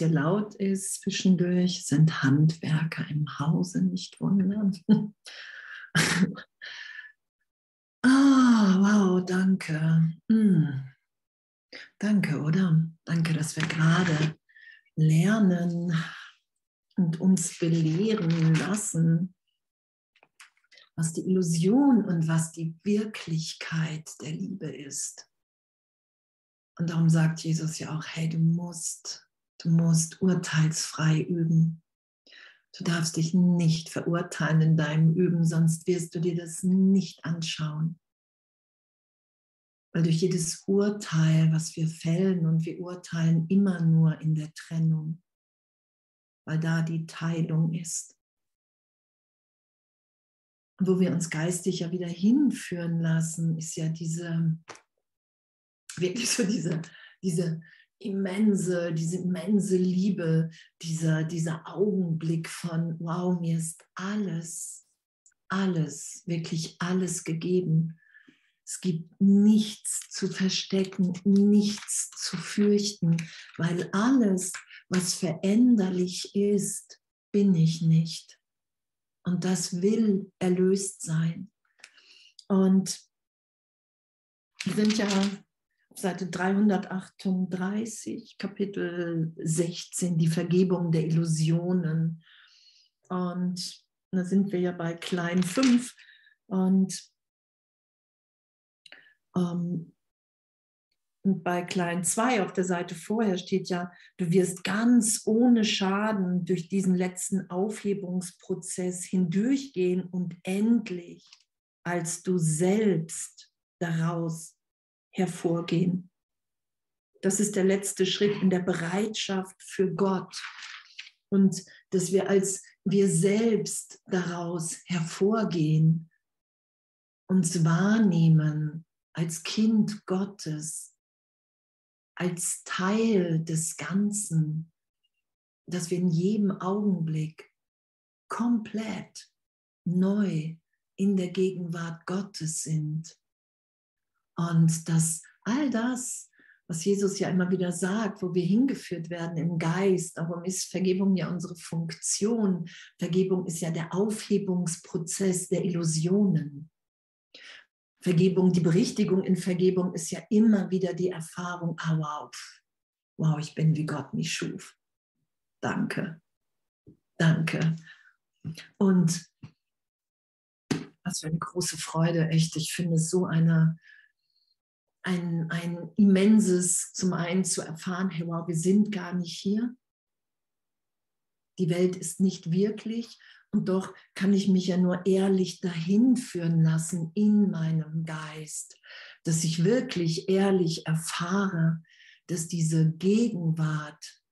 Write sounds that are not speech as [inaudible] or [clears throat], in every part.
Hier laut ist, zwischendurch sind Handwerker im Hause, nicht wundern. [laughs] ah, wow, danke. Mm. Danke, oder? Danke, dass wir gerade lernen und uns belehren lassen, was die Illusion und was die Wirklichkeit der Liebe ist. Und darum sagt Jesus ja auch, hey, du musst, du musst urteilsfrei üben. Du darfst dich nicht verurteilen in deinem Üben, sonst wirst du dir das nicht anschauen. Weil durch jedes Urteil, was wir fällen, und wir urteilen immer nur in der Trennung, weil da die Teilung ist. wo wir uns geistig ja wieder hinführen lassen, ist ja diese wirklich so diese, diese immense, diese immense Liebe, dieser, dieser Augenblick von, wow, mir ist alles, alles, wirklich alles gegeben. Es gibt nichts zu verstecken, nichts zu fürchten, weil alles, was veränderlich ist, bin ich nicht. Und das will erlöst sein. Und wir sind ja Seite 338, Kapitel 16, die Vergebung der Illusionen. Und da sind wir ja bei klein 5. Und, ähm, und bei klein 2 auf der Seite vorher steht ja, du wirst ganz ohne Schaden durch diesen letzten Aufhebungsprozess hindurchgehen und endlich als du selbst daraus hervorgehen. Das ist der letzte Schritt in der Bereitschaft für Gott. Und dass wir als wir selbst daraus hervorgehen, uns wahrnehmen als Kind Gottes, als Teil des Ganzen, dass wir in jedem Augenblick komplett neu in der Gegenwart Gottes sind und dass all das, was Jesus ja immer wieder sagt, wo wir hingeführt werden im Geist, darum ist Vergebung ja unsere Funktion. Vergebung ist ja der Aufhebungsprozess der Illusionen. Vergebung, die Berichtigung in Vergebung ist ja immer wieder die Erfahrung, ah wow, wow, ich bin wie Gott mich schuf. Danke, danke. Und was für eine große Freude, echt. Ich finde es so eine ein, ein immenses, zum einen zu erfahren, hey, wow, wir sind gar nicht hier. Die Welt ist nicht wirklich und doch kann ich mich ja nur ehrlich dahin führen lassen in meinem Geist, dass ich wirklich ehrlich erfahre, dass diese Gegenwart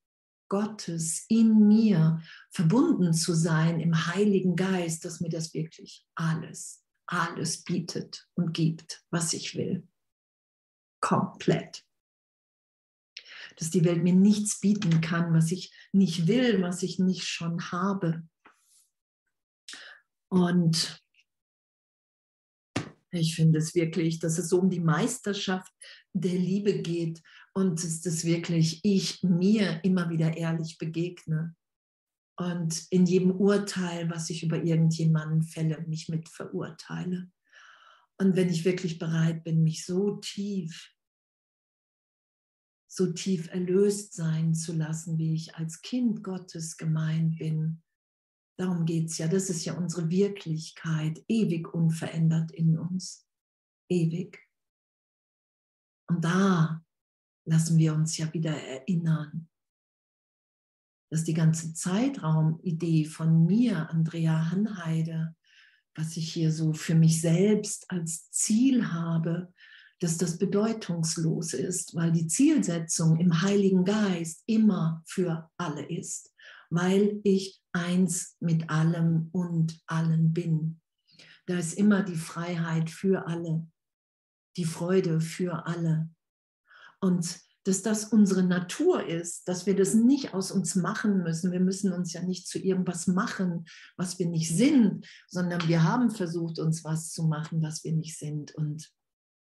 Gottes in mir verbunden zu sein im Heiligen Geist, dass mir das wirklich alles, alles bietet und gibt, was ich will komplett. Dass die Welt mir nichts bieten kann, was ich nicht will, was ich nicht schon habe. Und ich finde es wirklich, dass es so um die Meisterschaft der Liebe geht und dass das wirklich ich mir immer wieder ehrlich begegne und in jedem Urteil, was ich über irgendjemanden fälle, mich mit verurteile. Und wenn ich wirklich bereit bin, mich so tief, so tief erlöst sein zu lassen, wie ich als Kind Gottes gemeint bin, darum geht es ja, das ist ja unsere Wirklichkeit, ewig unverändert in uns, ewig. Und da lassen wir uns ja wieder erinnern, dass die ganze Zeitraumidee von mir, Andrea Hanheide, was ich hier so für mich selbst als Ziel habe, dass das bedeutungslos ist, weil die Zielsetzung im Heiligen Geist immer für alle ist, weil ich eins mit allem und allen bin. Da ist immer die Freiheit für alle, die Freude für alle. Und dass das unsere Natur ist, dass wir das nicht aus uns machen müssen. Wir müssen uns ja nicht zu irgendwas machen, was wir nicht sind, sondern wir haben versucht, uns was zu machen, was wir nicht sind. Und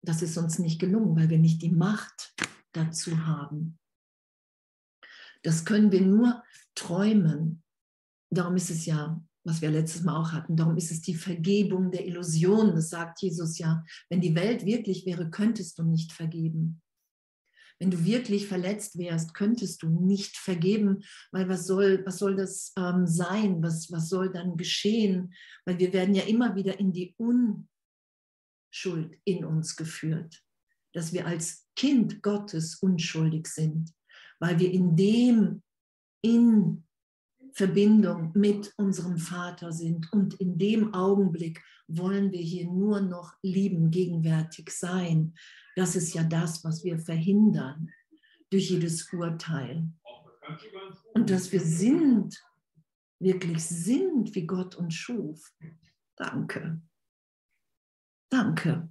das ist uns nicht gelungen, weil wir nicht die Macht dazu haben. Das können wir nur träumen. Darum ist es ja, was wir letztes Mal auch hatten, darum ist es die Vergebung der Illusion. Das sagt Jesus ja. Wenn die Welt wirklich wäre, könntest du nicht vergeben. Wenn du wirklich verletzt wärst, könntest du nicht vergeben, weil was soll, was soll das ähm, sein? Was, was soll dann geschehen? Weil wir werden ja immer wieder in die Unschuld in uns geführt, dass wir als Kind Gottes unschuldig sind, weil wir in dem, in Verbindung mit unserem Vater sind. Und in dem Augenblick wollen wir hier nur noch lieben, gegenwärtig sein. Das ist ja das, was wir verhindern durch jedes Urteil. Und dass wir sind, wirklich sind, wie Gott uns schuf. Danke. Danke.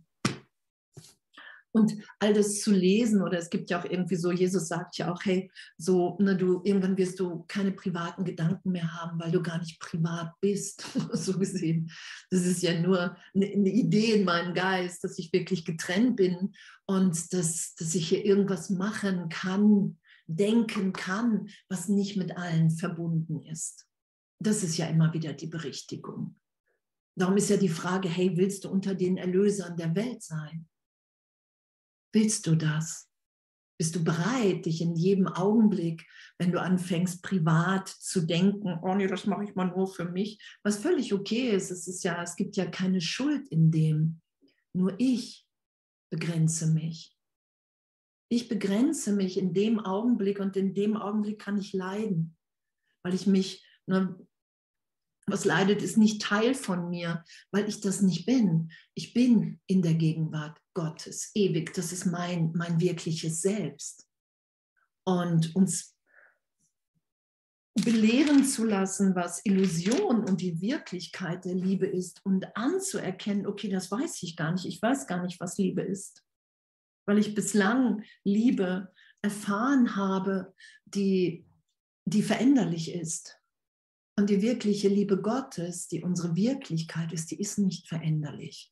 Und all das zu lesen, oder es gibt ja auch irgendwie so, Jesus sagt ja auch, hey, so, ne, du, irgendwann wirst du keine privaten Gedanken mehr haben, weil du gar nicht privat bist, [laughs] so gesehen. Das ist ja nur eine, eine, Idee in meinem Geist, dass ich wirklich getrennt bin und dass, dass ich hier irgendwas machen kann, denken kann, was nicht mit allen verbunden ist. Das ist ja immer wieder die Berichtigung. Darum ist ja die Frage, hey, willst du unter den Erlösern der Welt sein? Willst du das? Bist du bereit, dich in jedem Augenblick, wenn du anfängst, privat zu denken, oh nee, das mache ich mal nur für mich, was völlig okay ist. Es ist ja, es gibt ja keine Schuld in dem. Nur ich begrenze mich. Ich begrenze mich in dem Augenblick und in dem Augenblick kann ich leiden, weil ich mich, ne, was leidet, ist nicht Teil von mir, weil ich das nicht bin. Ich bin in der Gegenwart Gottes, ewig. Das ist mein, mein wirkliches Selbst. Und uns belehren zu lassen, was Illusion und die Wirklichkeit der Liebe ist und anzuerkennen, okay, das weiß ich gar nicht. Ich weiß gar nicht, was Liebe ist, weil ich bislang Liebe erfahren habe, die, die veränderlich ist. Und die wirkliche Liebe Gottes, die unsere Wirklichkeit ist, die ist nicht veränderlich.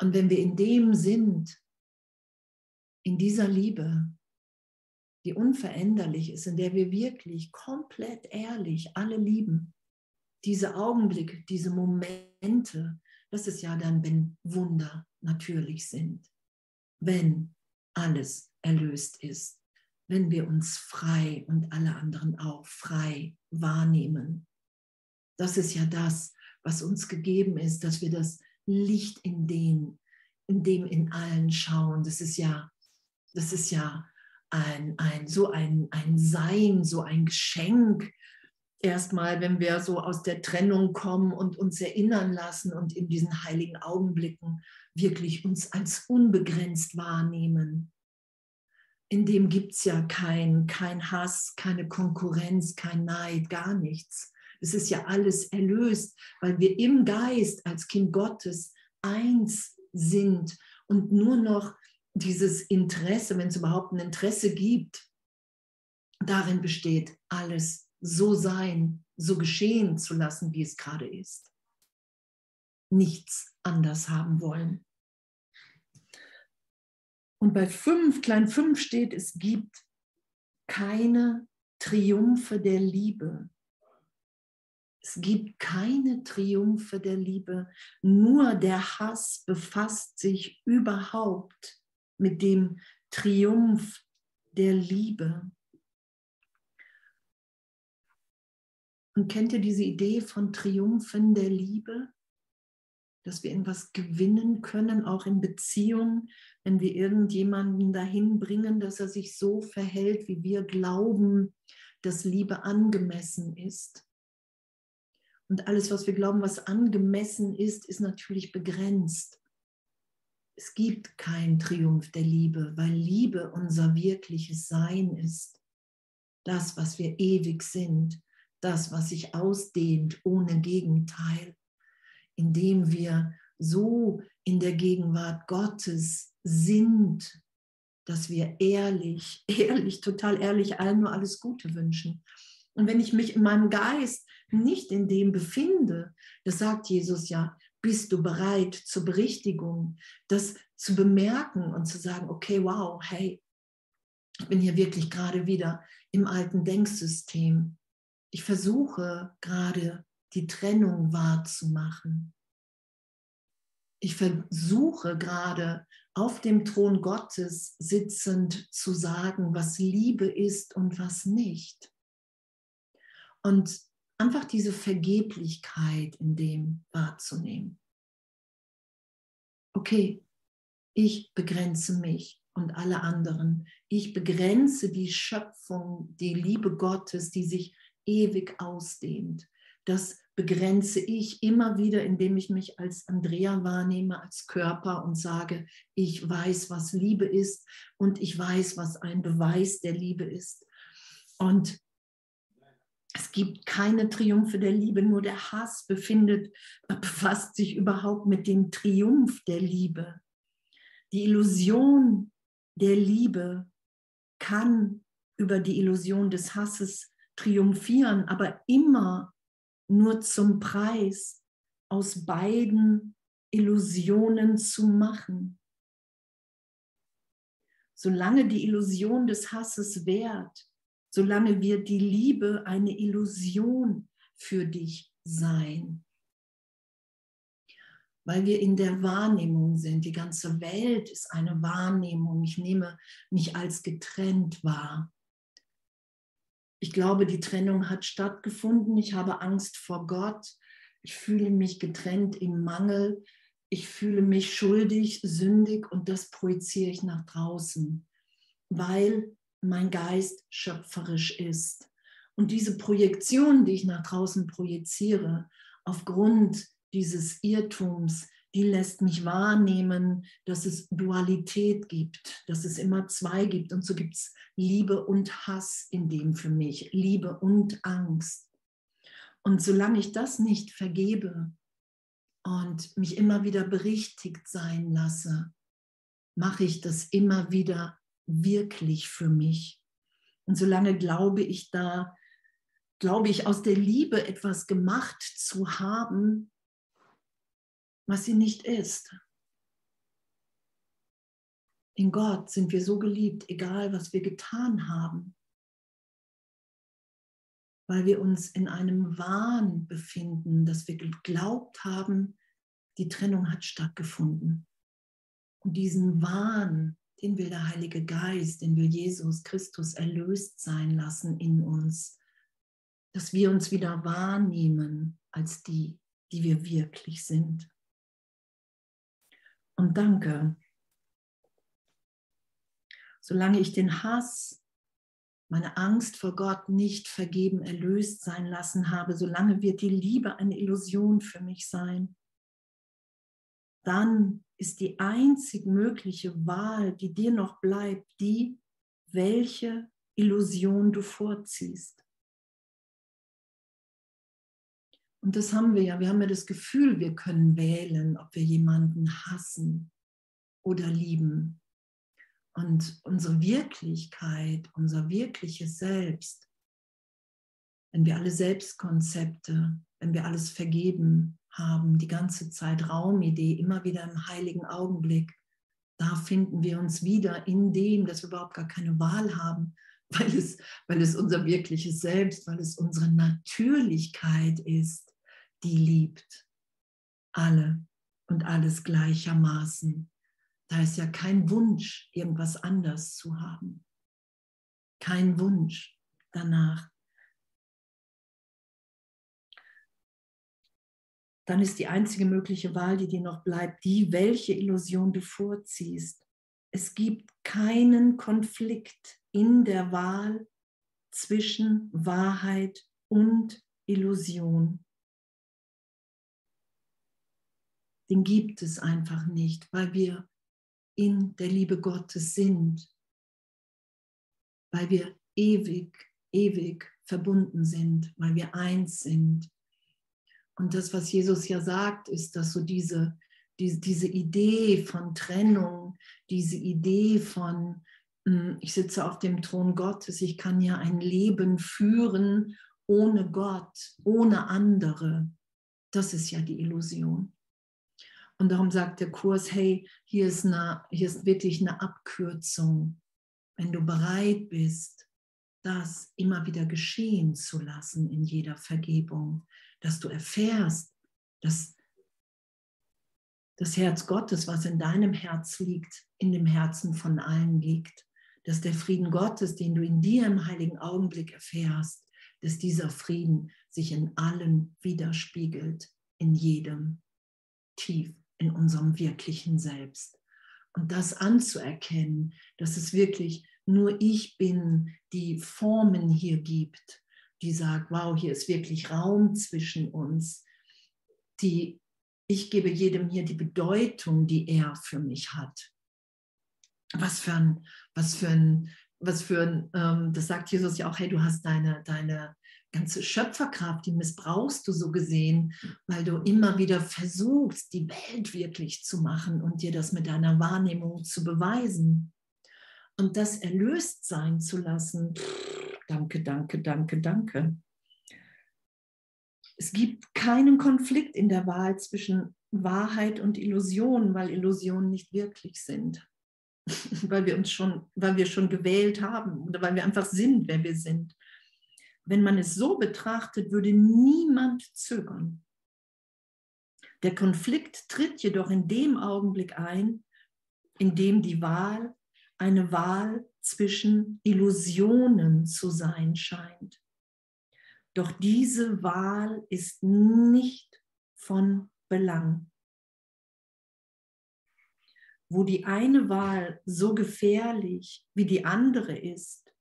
Und wenn wir in dem sind, in dieser Liebe, die unveränderlich ist, in der wir wirklich komplett ehrlich alle lieben, diese Augenblicke, diese Momente, das ist ja dann, wenn Wunder natürlich sind, wenn alles erlöst ist wenn wir uns frei und alle anderen auch frei wahrnehmen. Das ist ja das, was uns gegeben ist, dass wir das Licht in dem, in dem in allen schauen. Das ist ja, das ist ja ein, ein, so ein, ein Sein, so ein Geschenk. Erstmal, wenn wir so aus der Trennung kommen und uns erinnern lassen und in diesen heiligen Augenblicken wirklich uns als unbegrenzt wahrnehmen in dem gibt es ja kein, kein Hass, keine Konkurrenz, kein Neid, gar nichts. Es ist ja alles erlöst, weil wir im Geist als Kind Gottes eins sind und nur noch dieses Interesse, wenn es überhaupt ein Interesse gibt, darin besteht, alles so sein, so geschehen zu lassen, wie es gerade ist. Nichts anders haben wollen. Und bei fünf, klein fünf steht, es gibt keine Triumphe der Liebe. Es gibt keine Triumphe der Liebe. Nur der Hass befasst sich überhaupt mit dem Triumph der Liebe. Und kennt ihr diese Idee von Triumphen der Liebe? Dass wir irgendwas gewinnen können, auch in Beziehungen, wenn wir irgendjemanden dahin bringen, dass er sich so verhält, wie wir glauben, dass Liebe angemessen ist. Und alles, was wir glauben, was angemessen ist, ist natürlich begrenzt. Es gibt keinen Triumph der Liebe, weil Liebe unser wirkliches Sein ist. Das, was wir ewig sind, das, was sich ausdehnt ohne Gegenteil indem wir so in der Gegenwart Gottes sind, dass wir ehrlich, ehrlich, total ehrlich allen nur alles Gute wünschen. Und wenn ich mich in meinem Geist nicht in dem befinde, das sagt Jesus ja, bist du bereit zur Berichtigung, das zu bemerken und zu sagen, okay, wow, hey, Ich bin hier wirklich gerade wieder im alten Denksystem. Ich versuche gerade die Trennung wahrzumachen. Ich versuche gerade auf dem Thron Gottes sitzend zu sagen, was Liebe ist und was nicht. Und einfach diese Vergeblichkeit in dem wahrzunehmen. Okay, ich begrenze mich und alle anderen. Ich begrenze die Schöpfung, die Liebe Gottes, die sich ewig ausdehnt. Das begrenze ich immer wieder, indem ich mich als Andrea wahrnehme, als Körper und sage, ich weiß, was Liebe ist und ich weiß, was ein Beweis der Liebe ist. Und es gibt keine Triumphe der Liebe, nur der Hass befindet, befasst sich überhaupt mit dem Triumph der Liebe. Die Illusion der Liebe kann über die Illusion des Hasses triumphieren, aber immer nur zum Preis aus beiden Illusionen zu machen. Solange die Illusion des Hasses währt, solange wird die Liebe eine Illusion für dich sein. Weil wir in der Wahrnehmung sind. Die ganze Welt ist eine Wahrnehmung. Ich nehme mich als getrennt wahr. Ich glaube, die Trennung hat stattgefunden. Ich habe Angst vor Gott. Ich fühle mich getrennt im Mangel. Ich fühle mich schuldig, sündig und das projiziere ich nach draußen, weil mein Geist schöpferisch ist. Und diese Projektion, die ich nach draußen projiziere, aufgrund dieses Irrtums, die lässt mich wahrnehmen, dass es Dualität gibt, dass es immer zwei gibt. Und so gibt es Liebe und Hass in dem für mich, Liebe und Angst. Und solange ich das nicht vergebe und mich immer wieder berichtigt sein lasse, mache ich das immer wieder wirklich für mich. Und solange glaube ich da, glaube ich, aus der Liebe etwas gemacht zu haben, was sie nicht ist. In Gott sind wir so geliebt, egal was wir getan haben, weil wir uns in einem Wahn befinden, dass wir geglaubt haben, die Trennung hat stattgefunden. Und diesen Wahn, den will der Heilige Geist, den will Jesus Christus erlöst sein lassen in uns, dass wir uns wieder wahrnehmen als die, die wir wirklich sind und danke. Solange ich den Hass, meine Angst vor Gott nicht vergeben, erlöst sein lassen habe, solange wird die Liebe eine Illusion für mich sein. Dann ist die einzig mögliche Wahl, die dir noch bleibt, die, welche Illusion du vorziehst. Und das haben wir ja. Wir haben ja das Gefühl, wir können wählen, ob wir jemanden hassen oder lieben. Und unsere Wirklichkeit, unser wirkliches Selbst, wenn wir alle Selbstkonzepte, wenn wir alles vergeben haben, die ganze Zeit Raumidee, immer wieder im heiligen Augenblick, da finden wir uns wieder in dem, dass wir überhaupt gar keine Wahl haben, weil es, weil es unser wirkliches Selbst, weil es unsere Natürlichkeit ist die liebt. Alle und alles gleichermaßen. Da ist ja kein Wunsch, irgendwas anders zu haben. Kein Wunsch danach. Dann ist die einzige mögliche Wahl, die dir noch bleibt, die, welche Illusion du vorziehst. Es gibt keinen Konflikt in der Wahl zwischen Wahrheit und Illusion. Den gibt es einfach nicht, weil wir in der Liebe Gottes sind, weil wir ewig, ewig verbunden sind, weil wir eins sind. Und das, was Jesus ja sagt, ist, dass so diese, diese, diese Idee von Trennung, diese Idee von, hm, ich sitze auf dem Thron Gottes, ich kann ja ein Leben führen ohne Gott, ohne andere, das ist ja die Illusion. Und darum sagt der Kurs, hey, hier ist, eine, hier ist wirklich eine Abkürzung. wenn du bereit bist, das immer wieder geschehen zu lassen in jeder Vergebung, dass du erfährst, dass das Herz Gottes, was in deinem Herz liegt, in dem Herzen von allen liegt, dass der Frieden Gottes, den du in dir im heiligen Augenblick erfährst, dass dieser Frieden sich in allen widerspiegelt, in jedem, tief in unserem wirklichen Selbst. Und das anzuerkennen, dass es wirklich nur ich bin, die Formen hier gibt, die sagt, wow, hier ist wirklich Raum zwischen uns, die ich gebe jedem hier die Bedeutung, die er für mich hat. Was für ein, was für ein, was für ein, ähm, das sagt Jesus ja auch, hey, du hast deine, deine ganze Schöpferkraft, die missbrauchst du so gesehen, weil du immer wieder versuchst, die Welt wirklich zu machen und dir das mit deiner Wahrnehmung zu beweisen. Und das erlöst sein zu lassen, danke, danke, danke, danke. Es gibt keinen Konflikt in der Wahl zwischen Wahrheit und Illusion, weil Illusionen nicht wirklich sind. [laughs] weil wir uns schon, weil wir schon gewählt haben oder weil wir einfach sind, wer wir sind. Wenn man es so betrachtet, würde niemand zögern. Der Konflikt tritt jedoch in dem Augenblick ein, in dem die Wahl eine Wahl zwischen Illusionen zu sein scheint. Doch diese Wahl ist nicht von Belang. Wo die eine Wahl so gefährlich wie die andere ist,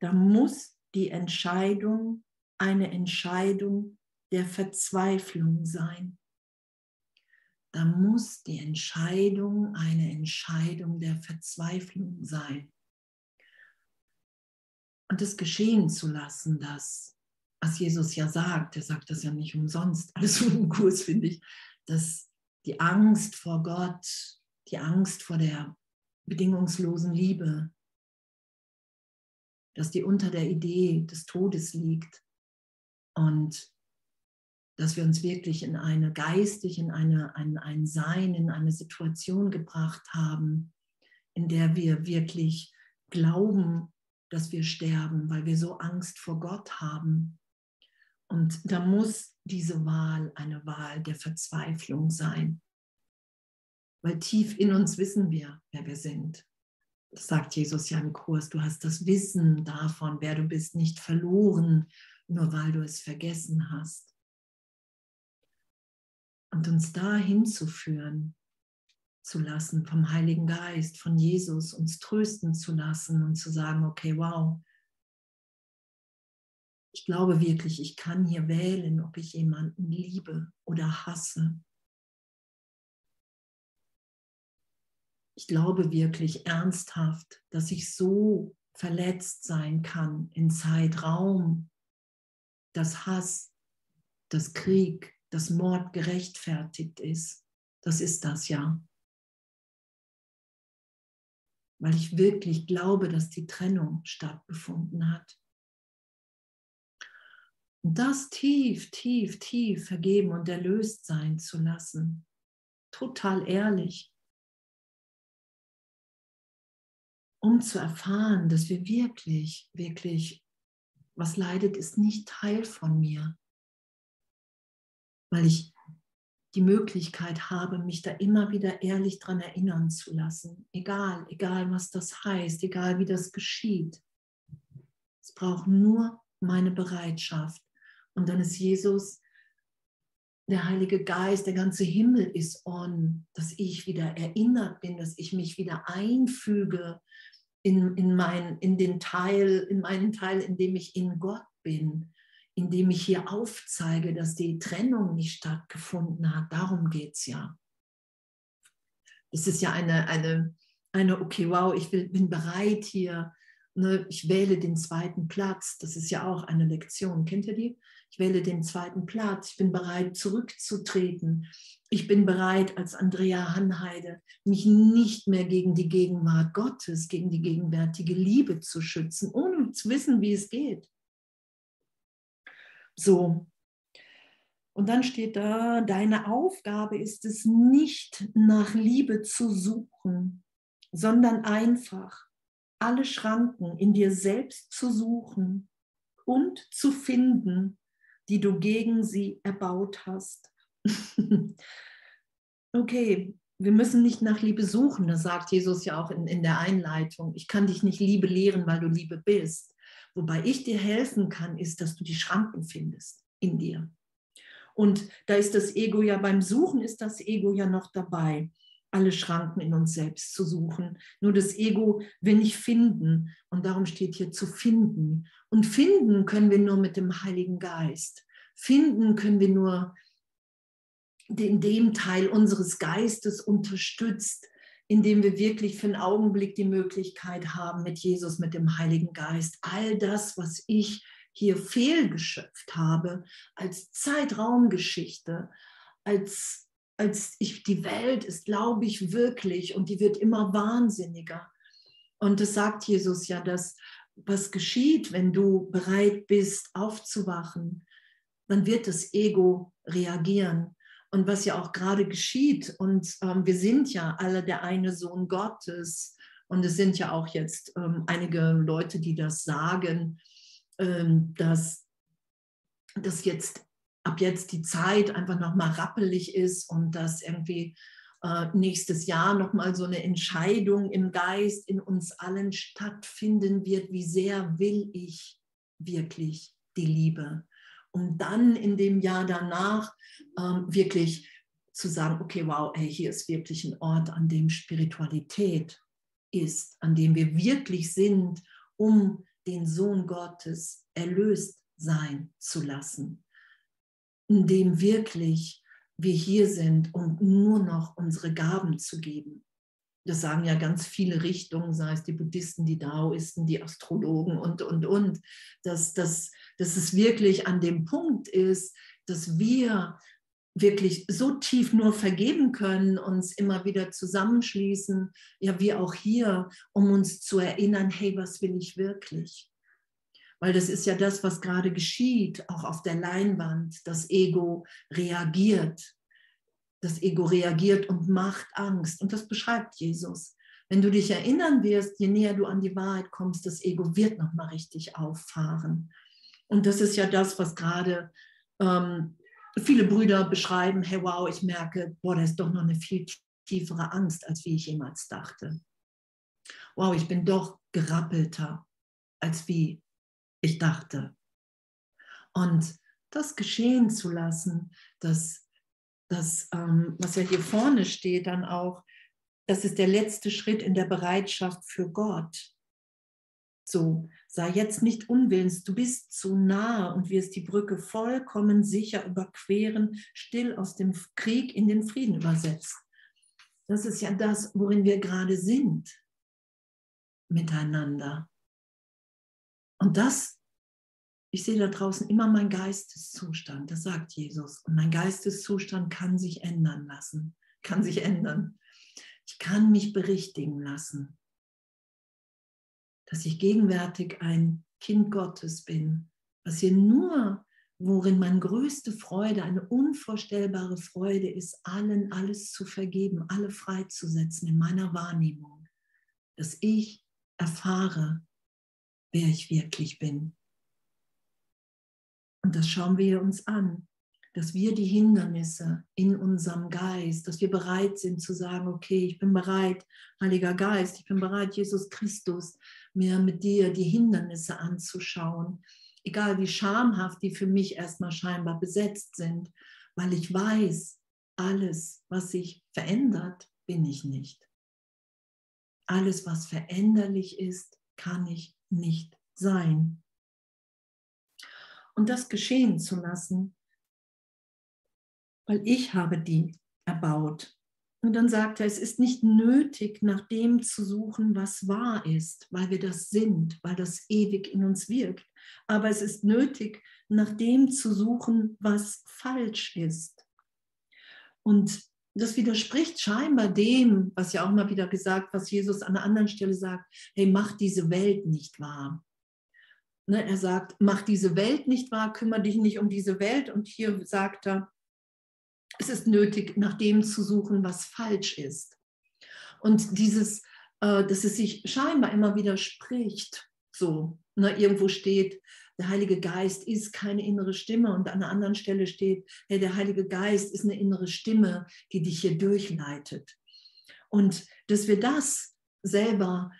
da muss die Entscheidung eine Entscheidung der Verzweiflung sein. Da muss die Entscheidung eine Entscheidung der Verzweiflung sein. Und es geschehen zu lassen, das, was Jesus ja sagt, er sagt das ja nicht umsonst, [laughs] alles so im Kurs finde ich, dass die Angst vor Gott, die Angst vor der bedingungslosen Liebe, dass die unter der Idee des Todes liegt und dass wir uns wirklich in eine geistig, in eine, ein, ein Sein, in eine Situation gebracht haben, in der wir wirklich glauben, dass wir sterben, weil wir so Angst vor Gott haben. Und da muss diese Wahl eine Wahl der Verzweiflung sein. Weil tief in uns wissen wir, wer wir sind. Sagt Jesus ja im Kurs, du hast das Wissen davon, wer du bist, nicht verloren, nur weil du es vergessen hast. Und uns dahin zu führen, zu lassen vom Heiligen Geist, von Jesus, uns trösten zu lassen und zu sagen, okay, wow, ich glaube wirklich, ich kann hier wählen, ob ich jemanden liebe oder hasse. Ich glaube wirklich ernsthaft, dass ich so verletzt sein kann in Zeitraum, dass Hass, dass Krieg, dass Mord gerechtfertigt ist. Das ist das ja. Weil ich wirklich glaube, dass die Trennung stattgefunden hat. Und das tief, tief, tief vergeben und erlöst sein zu lassen. Total ehrlich. Um zu erfahren, dass wir wirklich, wirklich, was leidet, ist nicht Teil von mir, weil ich die Möglichkeit habe, mich da immer wieder ehrlich dran erinnern zu lassen, egal, egal was das heißt, egal wie das geschieht. Es braucht nur meine Bereitschaft. Und dann ist Jesus, der Heilige Geist, der ganze Himmel ist on, dass ich wieder erinnert bin, dass ich mich wieder einfüge in, in, mein, in den Teil, in meinen Teil, in dem ich in Gott bin, in dem ich hier aufzeige, dass die Trennung nicht stattgefunden hat. Darum geht es ja. Es ist ja eine, eine, eine, okay, wow, ich will, bin bereit hier, ne, ich wähle den zweiten Platz. Das ist ja auch eine Lektion. Kennt ihr die? Ich wähle den zweiten Platz. Ich bin bereit, zurückzutreten. Ich bin bereit, als Andrea Hanheide, mich nicht mehr gegen die Gegenwart Gottes, gegen die gegenwärtige Liebe zu schützen, ohne zu wissen, wie es geht. So. Und dann steht da, deine Aufgabe ist es nicht nach Liebe zu suchen, sondern einfach alle Schranken in dir selbst zu suchen und zu finden, die du gegen sie erbaut hast. [laughs] okay, wir müssen nicht nach Liebe suchen, das sagt Jesus ja auch in, in der Einleitung. Ich kann dich nicht Liebe lehren, weil du Liebe bist. Wobei ich dir helfen kann, ist, dass du die Schranken findest in dir. Und da ist das Ego ja beim Suchen, ist das Ego ja noch dabei, alle Schranken in uns selbst zu suchen. Nur das Ego will nicht finden. Und darum steht hier zu finden. Und finden können wir nur mit dem Heiligen Geist. Finden können wir nur in dem Teil unseres Geistes unterstützt, indem wir wirklich für einen Augenblick die Möglichkeit haben, mit Jesus, mit dem Heiligen Geist, all das, was ich hier fehlgeschöpft habe, als Zeitraumgeschichte, als, als ich, die Welt ist, glaube ich, wirklich und die wird immer wahnsinniger. Und das sagt Jesus ja, dass was geschieht, wenn du bereit bist, aufzuwachen, dann wird das Ego reagieren und was ja auch gerade geschieht. Und ähm, wir sind ja alle der eine Sohn Gottes. Und es sind ja auch jetzt ähm, einige Leute, die das sagen, ähm, dass, dass jetzt ab jetzt die Zeit einfach nochmal rappelig ist und dass irgendwie äh, nächstes Jahr nochmal so eine Entscheidung im Geist in uns allen stattfinden wird, wie sehr will ich wirklich die Liebe? Um dann in dem Jahr danach ähm, wirklich zu sagen, okay, wow, hey, hier ist wirklich ein Ort, an dem Spiritualität ist, an dem wir wirklich sind, um den Sohn Gottes erlöst sein zu lassen, in dem wirklich wir hier sind, um nur noch unsere Gaben zu geben das sagen ja ganz viele Richtungen, sei es die Buddhisten, die Daoisten, die Astrologen und, und, und, dass, dass, dass es wirklich an dem Punkt ist, dass wir wirklich so tief nur vergeben können, uns immer wieder zusammenschließen, ja, wie auch hier, um uns zu erinnern, hey, was will ich wirklich? Weil das ist ja das, was gerade geschieht, auch auf der Leinwand. Das Ego reagiert das Ego reagiert und macht Angst. Und das beschreibt Jesus. Wenn du dich erinnern wirst, je näher du an die Wahrheit kommst, das Ego wird nochmal richtig auffahren. Und das ist ja das, was gerade ähm, viele Brüder beschreiben, hey wow, ich merke, boah, da ist doch noch eine viel tiefere Angst, als wie ich jemals dachte. Wow, ich bin doch gerappelter, als wie ich dachte. Und das geschehen zu lassen, das das, ähm, was ja hier vorne steht, dann auch, das ist der letzte Schritt in der Bereitschaft für Gott. So, sei jetzt nicht unwillens, du bist zu nah und wirst die Brücke vollkommen sicher überqueren, still aus dem Krieg in den Frieden übersetzt. Das ist ja das, worin wir gerade sind miteinander. Und das ich sehe da draußen immer meinen Geisteszustand, das sagt Jesus. Und mein Geisteszustand kann sich ändern lassen, kann sich ändern. Ich kann mich berichtigen lassen, dass ich gegenwärtig ein Kind Gottes bin, was hier nur, worin meine größte Freude, eine unvorstellbare Freude ist, allen alles zu vergeben, alle freizusetzen in meiner Wahrnehmung, dass ich erfahre, wer ich wirklich bin und das schauen wir uns an, dass wir die Hindernisse in unserem Geist, dass wir bereit sind zu sagen, okay, ich bin bereit, Heiliger Geist, ich bin bereit, Jesus Christus, mir mit dir die Hindernisse anzuschauen, egal wie schamhaft die für mich erstmal scheinbar besetzt sind, weil ich weiß, alles, was sich verändert, bin ich nicht. Alles, was veränderlich ist, kann ich nicht sein und das geschehen zu lassen, weil ich habe die erbaut. Und dann sagt er, es ist nicht nötig, nach dem zu suchen, was wahr ist, weil wir das sind, weil das ewig in uns wirkt. Aber es ist nötig, nach dem zu suchen, was falsch ist. Und das widerspricht scheinbar dem, was ja auch mal wieder gesagt, was Jesus an einer anderen Stelle sagt, hey, mach diese Welt nicht wahr. Ne, er sagt, mach diese Welt nicht wahr, kümmere dich nicht um diese Welt. Und hier sagt er, es ist nötig, nach dem zu suchen, was falsch ist. Und dieses äh, dass es sich scheinbar immer widerspricht. So, ne, irgendwo steht, der Heilige Geist ist keine innere Stimme und an einer anderen Stelle steht, hey, der Heilige Geist ist eine innere Stimme, die dich hier durchleitet. Und dass wir das selber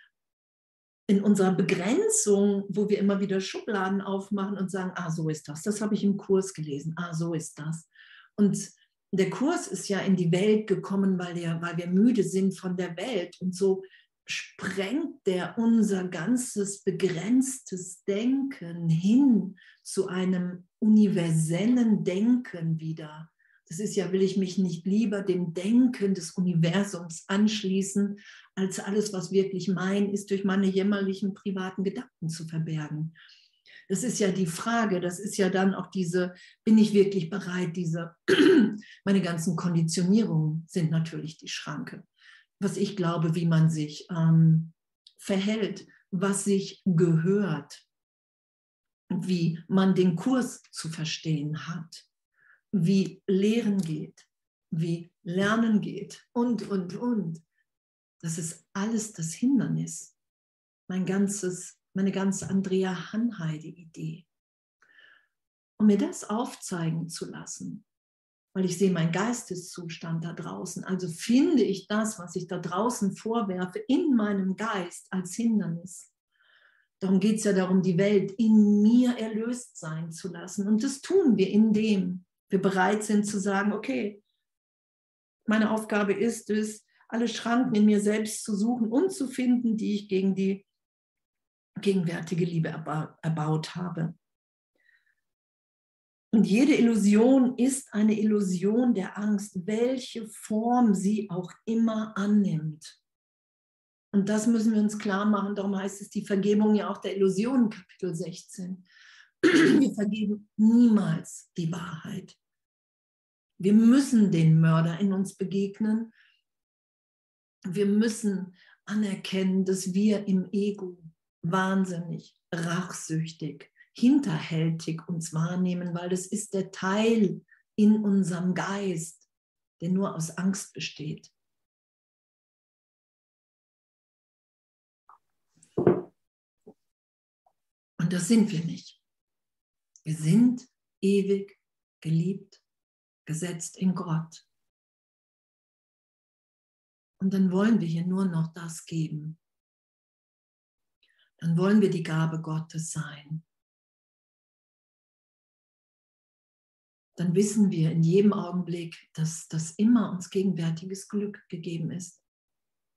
in unserer Begrenzung, wo wir immer wieder Schubladen aufmachen und sagen, ah, so ist das, das habe ich im Kurs gelesen, ah, so ist das. Und der Kurs ist ja in die Welt gekommen, weil, der, weil wir müde sind von der Welt. Und so sprengt der unser ganzes begrenztes Denken hin zu einem universellen Denken wieder. Das ist ja, will ich mich nicht lieber dem Denken des Universums anschließen, als alles, was wirklich mein ist, durch meine jämmerlichen privaten Gedanken zu verbergen. Das ist ja die Frage, das ist ja dann auch diese, bin ich wirklich bereit, diese, [clears throat] meine ganzen Konditionierungen sind natürlich die Schranke was ich glaube, wie man sich ähm, verhält, was sich gehört, wie man den Kurs zu verstehen hat, wie Lehren geht, wie Lernen geht und, und, und. Das ist alles das Hindernis. Mein ganzes, meine ganze Andrea Hanheide-Idee. Um mir das aufzeigen zu lassen, weil ich sehe meinen Geisteszustand da draußen. Also finde ich das, was ich da draußen vorwerfe, in meinem Geist als Hindernis. Darum geht es ja darum, die Welt in mir erlöst sein zu lassen. Und das tun wir, indem wir bereit sind zu sagen, okay, meine Aufgabe ist es, alle Schranken in mir selbst zu suchen und zu finden, die ich gegen die gegenwärtige Liebe erbaut habe. Und jede Illusion ist eine Illusion der Angst, welche Form sie auch immer annimmt. Und das müssen wir uns klar machen. Darum heißt es die Vergebung ja auch der Illusionen, Kapitel 16. Wir vergeben niemals die Wahrheit. Wir müssen den Mörder in uns begegnen. Wir müssen anerkennen, dass wir im Ego wahnsinnig, rachsüchtig, hinterhältig uns wahrnehmen, weil das ist der Teil in unserem Geist, der nur aus Angst besteht. Und das sind wir nicht. Wir sind ewig geliebt, gesetzt in Gott. Und dann wollen wir hier nur noch das geben. Dann wollen wir die Gabe Gottes sein. Dann wissen wir in jedem Augenblick, dass das immer uns gegenwärtiges Glück gegeben ist.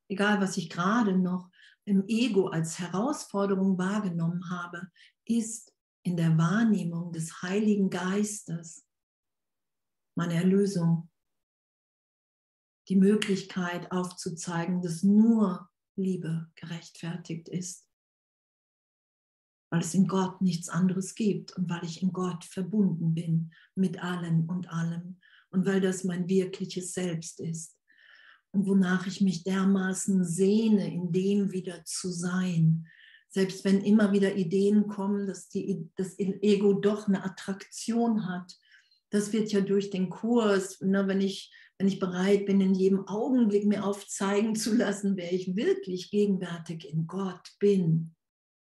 Egal, was ich gerade noch im Ego als Herausforderung wahrgenommen habe, ist in der Wahrnehmung des Heiligen Geistes meine Erlösung. Die Möglichkeit aufzuzeigen, dass nur Liebe gerechtfertigt ist weil es in Gott nichts anderes gibt und weil ich in Gott verbunden bin mit allen und allem und weil das mein wirkliches Selbst ist und wonach ich mich dermaßen sehne, in dem wieder zu sein. Selbst wenn immer wieder Ideen kommen, dass die, das Ego doch eine Attraktion hat. Das wird ja durch den Kurs, ne, wenn, ich, wenn ich bereit bin, in jedem Augenblick mir aufzeigen zu lassen, wer ich wirklich gegenwärtig in Gott bin,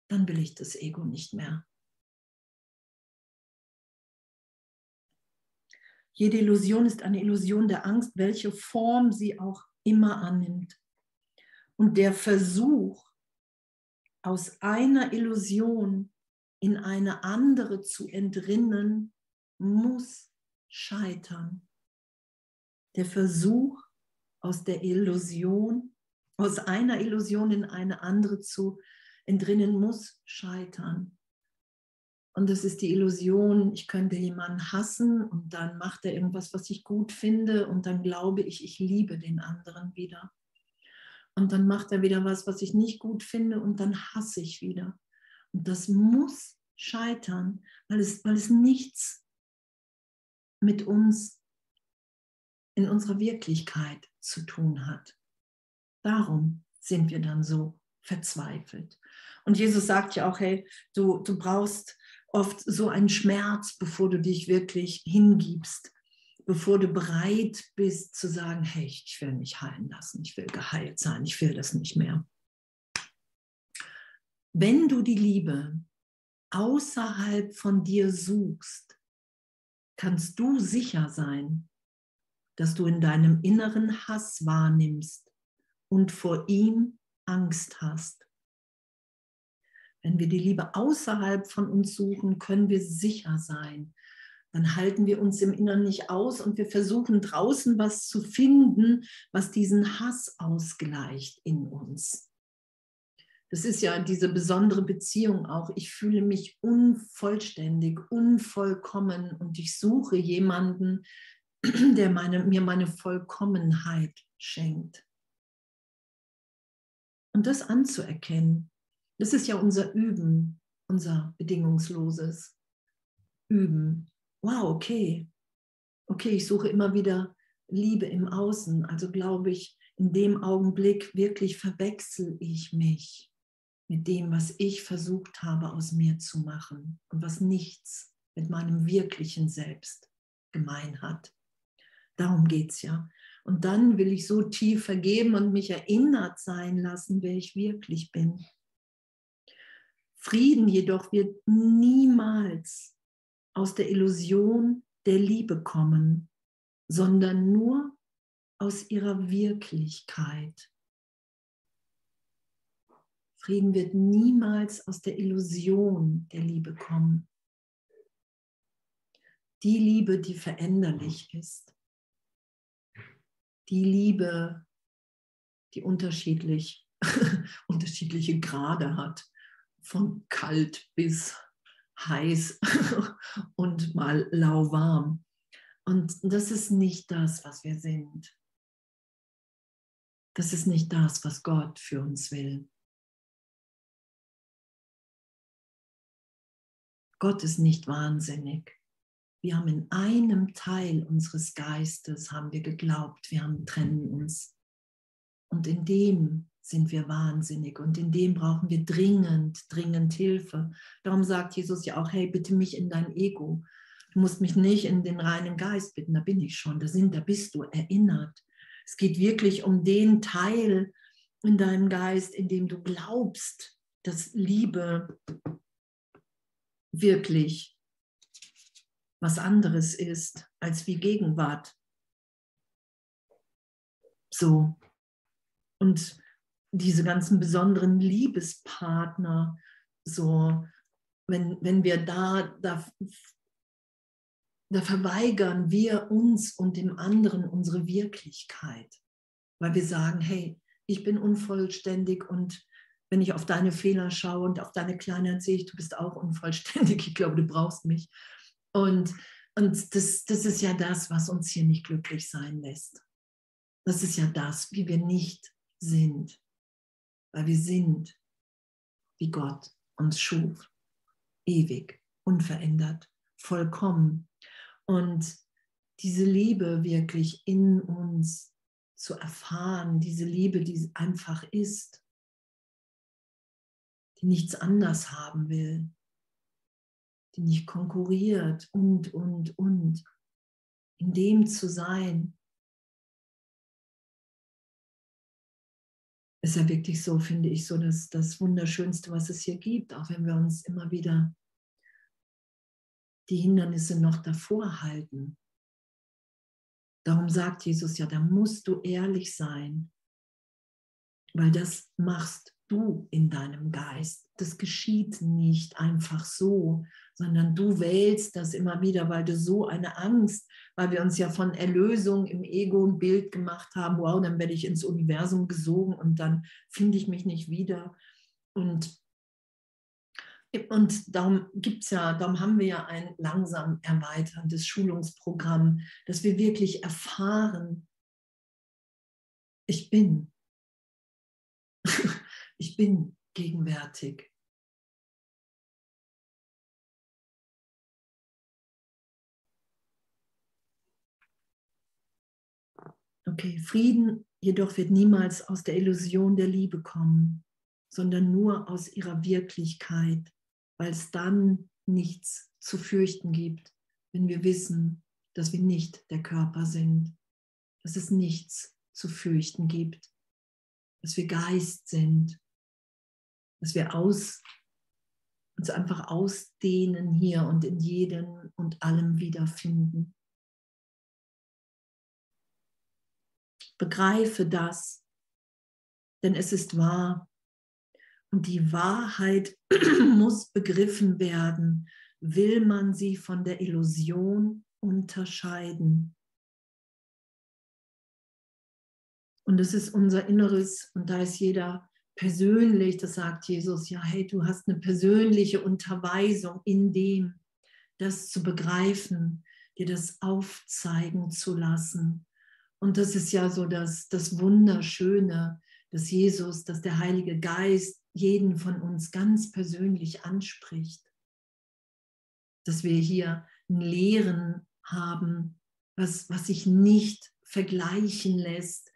dann will ich das Ego nicht mehr. Jede Illusion ist eine Illusion der Angst, welche Form sie auch immer annimmt. Und der Versuch, aus einer Illusion in eine andere zu entrinnen, muss scheitern. Der Versuch, aus der Illusion, aus einer Illusion in eine andere zu entrinnen muss scheitern. Und das ist die Illusion, ich könnte jemanden hassen und dann macht er irgendwas, was ich gut finde und dann glaube ich, ich liebe den anderen wieder. Und dann macht er wieder was, was ich nicht gut finde und dann hasse ich wieder. Und das muss scheitern, weil es, weil es nichts mit uns in unserer Wirklichkeit zu tun hat. Darum sind wir dann so verzweifelt. Und Jesus sagt ja auch, hey, du, du brauchst oft so einen Schmerz, bevor du dich wirklich hingibst, bevor du bereit bist zu sagen, hey, ich will mich heilen lassen, ich will geheilt sein, ich will das nicht mehr. wenn du die Liebe außerhalb von dir suchst, kannst du sicher sein, dass du in deinem inneren Hass wahrnimmst und vor ihm Angst hast. Wenn wir die Liebe außerhalb von uns suchen, können wir sicher sein. Dann halten wir uns im Inneren nicht aus und wir versuchen draußen was zu finden, was diesen Hass ausgleicht in uns. Das ist ja diese besondere Beziehung auch. Ich fühle mich unvollständig, unvollkommen und ich suche jemanden, [clears throat] der meine, mir meine Vollkommenheit schenkt. Und das anzuerkennen, das ist ja unser Üben, unser bedingungsloses Üben. Wow, okay. Okay, ich suche immer wieder Liebe im Außen. Also glaube ich, in dem Augenblick wirklich verwechsel ich mich mit dem, was ich versucht habe aus mir zu machen und was nichts mit meinem wirklichen Selbst gemein hat. Darum geht es ja. Und dann will ich so tief vergeben und mich erinnert sein lassen, wer ich wirklich bin. Frieden jedoch wird niemals aus der Illusion der Liebe kommen, sondern nur aus ihrer Wirklichkeit. Frieden wird niemals aus der Illusion der Liebe kommen. Die Liebe, die veränderlich ist. Die Liebe, die unterschiedlich, [laughs] unterschiedliche Grade hat von kalt bis heiß [laughs] und mal lauwarm. Und das ist nicht das, was wir sind. Das ist nicht das, was Gott für uns will. Gott ist nicht wahnsinnig. Wir haben in einem Teil unseres Geistes, haben wir geglaubt, wir haben, trennen uns. Und in dem sind wir wahnsinnig und in dem brauchen wir dringend, dringend Hilfe. Darum sagt Jesus ja auch, hey, bitte mich in dein Ego. Du musst mich nicht in den reinen Geist bitten, da bin ich schon, da, sind, da bist du erinnert. Es geht wirklich um den Teil in deinem Geist, in dem du glaubst, dass Liebe wirklich was anderes ist als wie Gegenwart. So. Und diese ganzen besonderen Liebespartner, so, wenn, wenn wir da, da, da verweigern wir uns und dem anderen unsere Wirklichkeit, weil wir sagen, hey, ich bin unvollständig und wenn ich auf deine Fehler schaue und auf deine Kleinheit sehe ich, du bist auch unvollständig, ich glaube, du brauchst mich. Und, und das, das ist ja das, was uns hier nicht glücklich sein lässt. Das ist ja das, wie wir nicht sind weil wir sind, wie Gott uns schuf, ewig, unverändert, vollkommen. Und diese Liebe wirklich in uns zu erfahren, diese Liebe, die einfach ist, die nichts anders haben will, die nicht konkurriert und, und, und. In dem zu sein, ist ja wirklich so, finde ich, so das, das Wunderschönste, was es hier gibt, auch wenn wir uns immer wieder die Hindernisse noch davor halten. Darum sagt Jesus ja, da musst du ehrlich sein, weil das machst du in deinem Geist. Das geschieht nicht einfach so, sondern du wählst das immer wieder, weil du so eine Angst, weil wir uns ja von Erlösung im Ego ein Bild gemacht haben, wow, dann werde ich ins Universum gesogen und dann finde ich mich nicht wieder. Und, und darum gibt es ja, darum haben wir ja ein langsam erweiterndes Schulungsprogramm, dass wir wirklich erfahren, ich bin. Ich bin gegenwärtig. Okay, Frieden jedoch wird niemals aus der Illusion der Liebe kommen, sondern nur aus ihrer Wirklichkeit, weil es dann nichts zu fürchten gibt, wenn wir wissen, dass wir nicht der Körper sind, dass es nichts zu fürchten gibt, dass wir Geist sind, dass wir aus, uns einfach ausdehnen hier und in jedem und allem wiederfinden. Begreife das, denn es ist wahr. Und die Wahrheit [clears throat] muss begriffen werden, will man sie von der Illusion unterscheiden. Und es ist unser Inneres, und da ist jeder persönlich, das sagt Jesus, ja, hey, du hast eine persönliche Unterweisung in dem, das zu begreifen, dir das aufzeigen zu lassen. Und das ist ja so das, das Wunderschöne, dass Jesus, dass der Heilige Geist jeden von uns ganz persönlich anspricht. Dass wir hier ein Lehren haben, was, was sich nicht vergleichen lässt,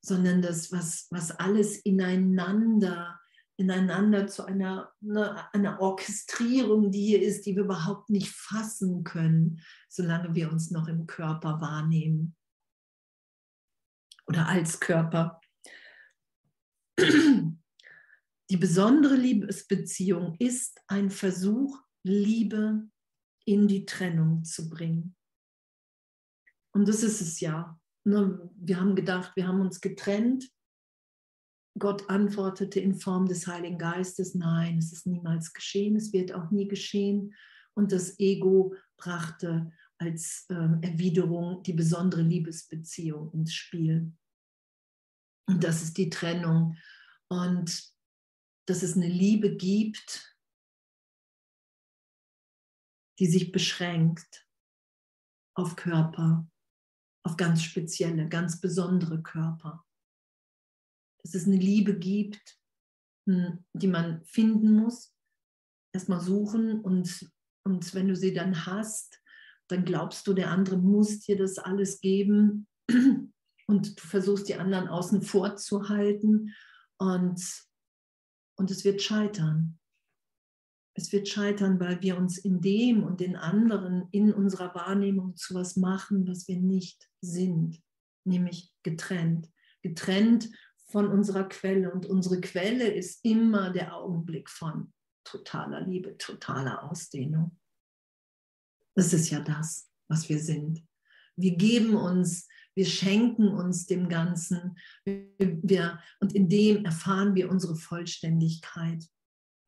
sondern das, was, was alles ineinander, ineinander zu einer, eine, einer Orchestrierung, die hier ist, die wir überhaupt nicht fassen können, solange wir uns noch im Körper wahrnehmen oder als Körper. Die besondere Liebesbeziehung ist ein Versuch, Liebe in die Trennung zu bringen. Und das ist es ja. Ne, wir haben gedacht, wir haben uns getrennt. Gott antwortete in Form des Heiligen Geistes, nein, es ist niemals geschehen, es wird auch nie geschehen. Und das Ego brachte als ähm, Erwiderung die besondere Liebesbeziehung ins Spiel. Und das ist die Trennung. Und dass es eine Liebe gibt, die sich beschränkt auf Körper, auf ganz spezielle, ganz besondere Körper. Dass es eine Liebe gibt, hm, die man finden muss, erstmal suchen und, und wenn du sie dann hast, dann glaubst du, der andere muss dir das alles geben [clears throat] und du versuchst die anderen außen vor zu halten und, und es wird scheitern. Es wird scheitern, weil wir uns in dem und den anderen in unserer Wahrnehmung zu was machen, was wir nicht sind, nämlich getrennt. Getrennt von unserer Quelle. Und unsere Quelle ist immer der Augenblick von totaler Liebe, totaler Ausdehnung. Das ist ja das, was wir sind. Wir geben uns wir schenken uns dem Ganzen. Wir, und in dem erfahren wir unsere Vollständigkeit.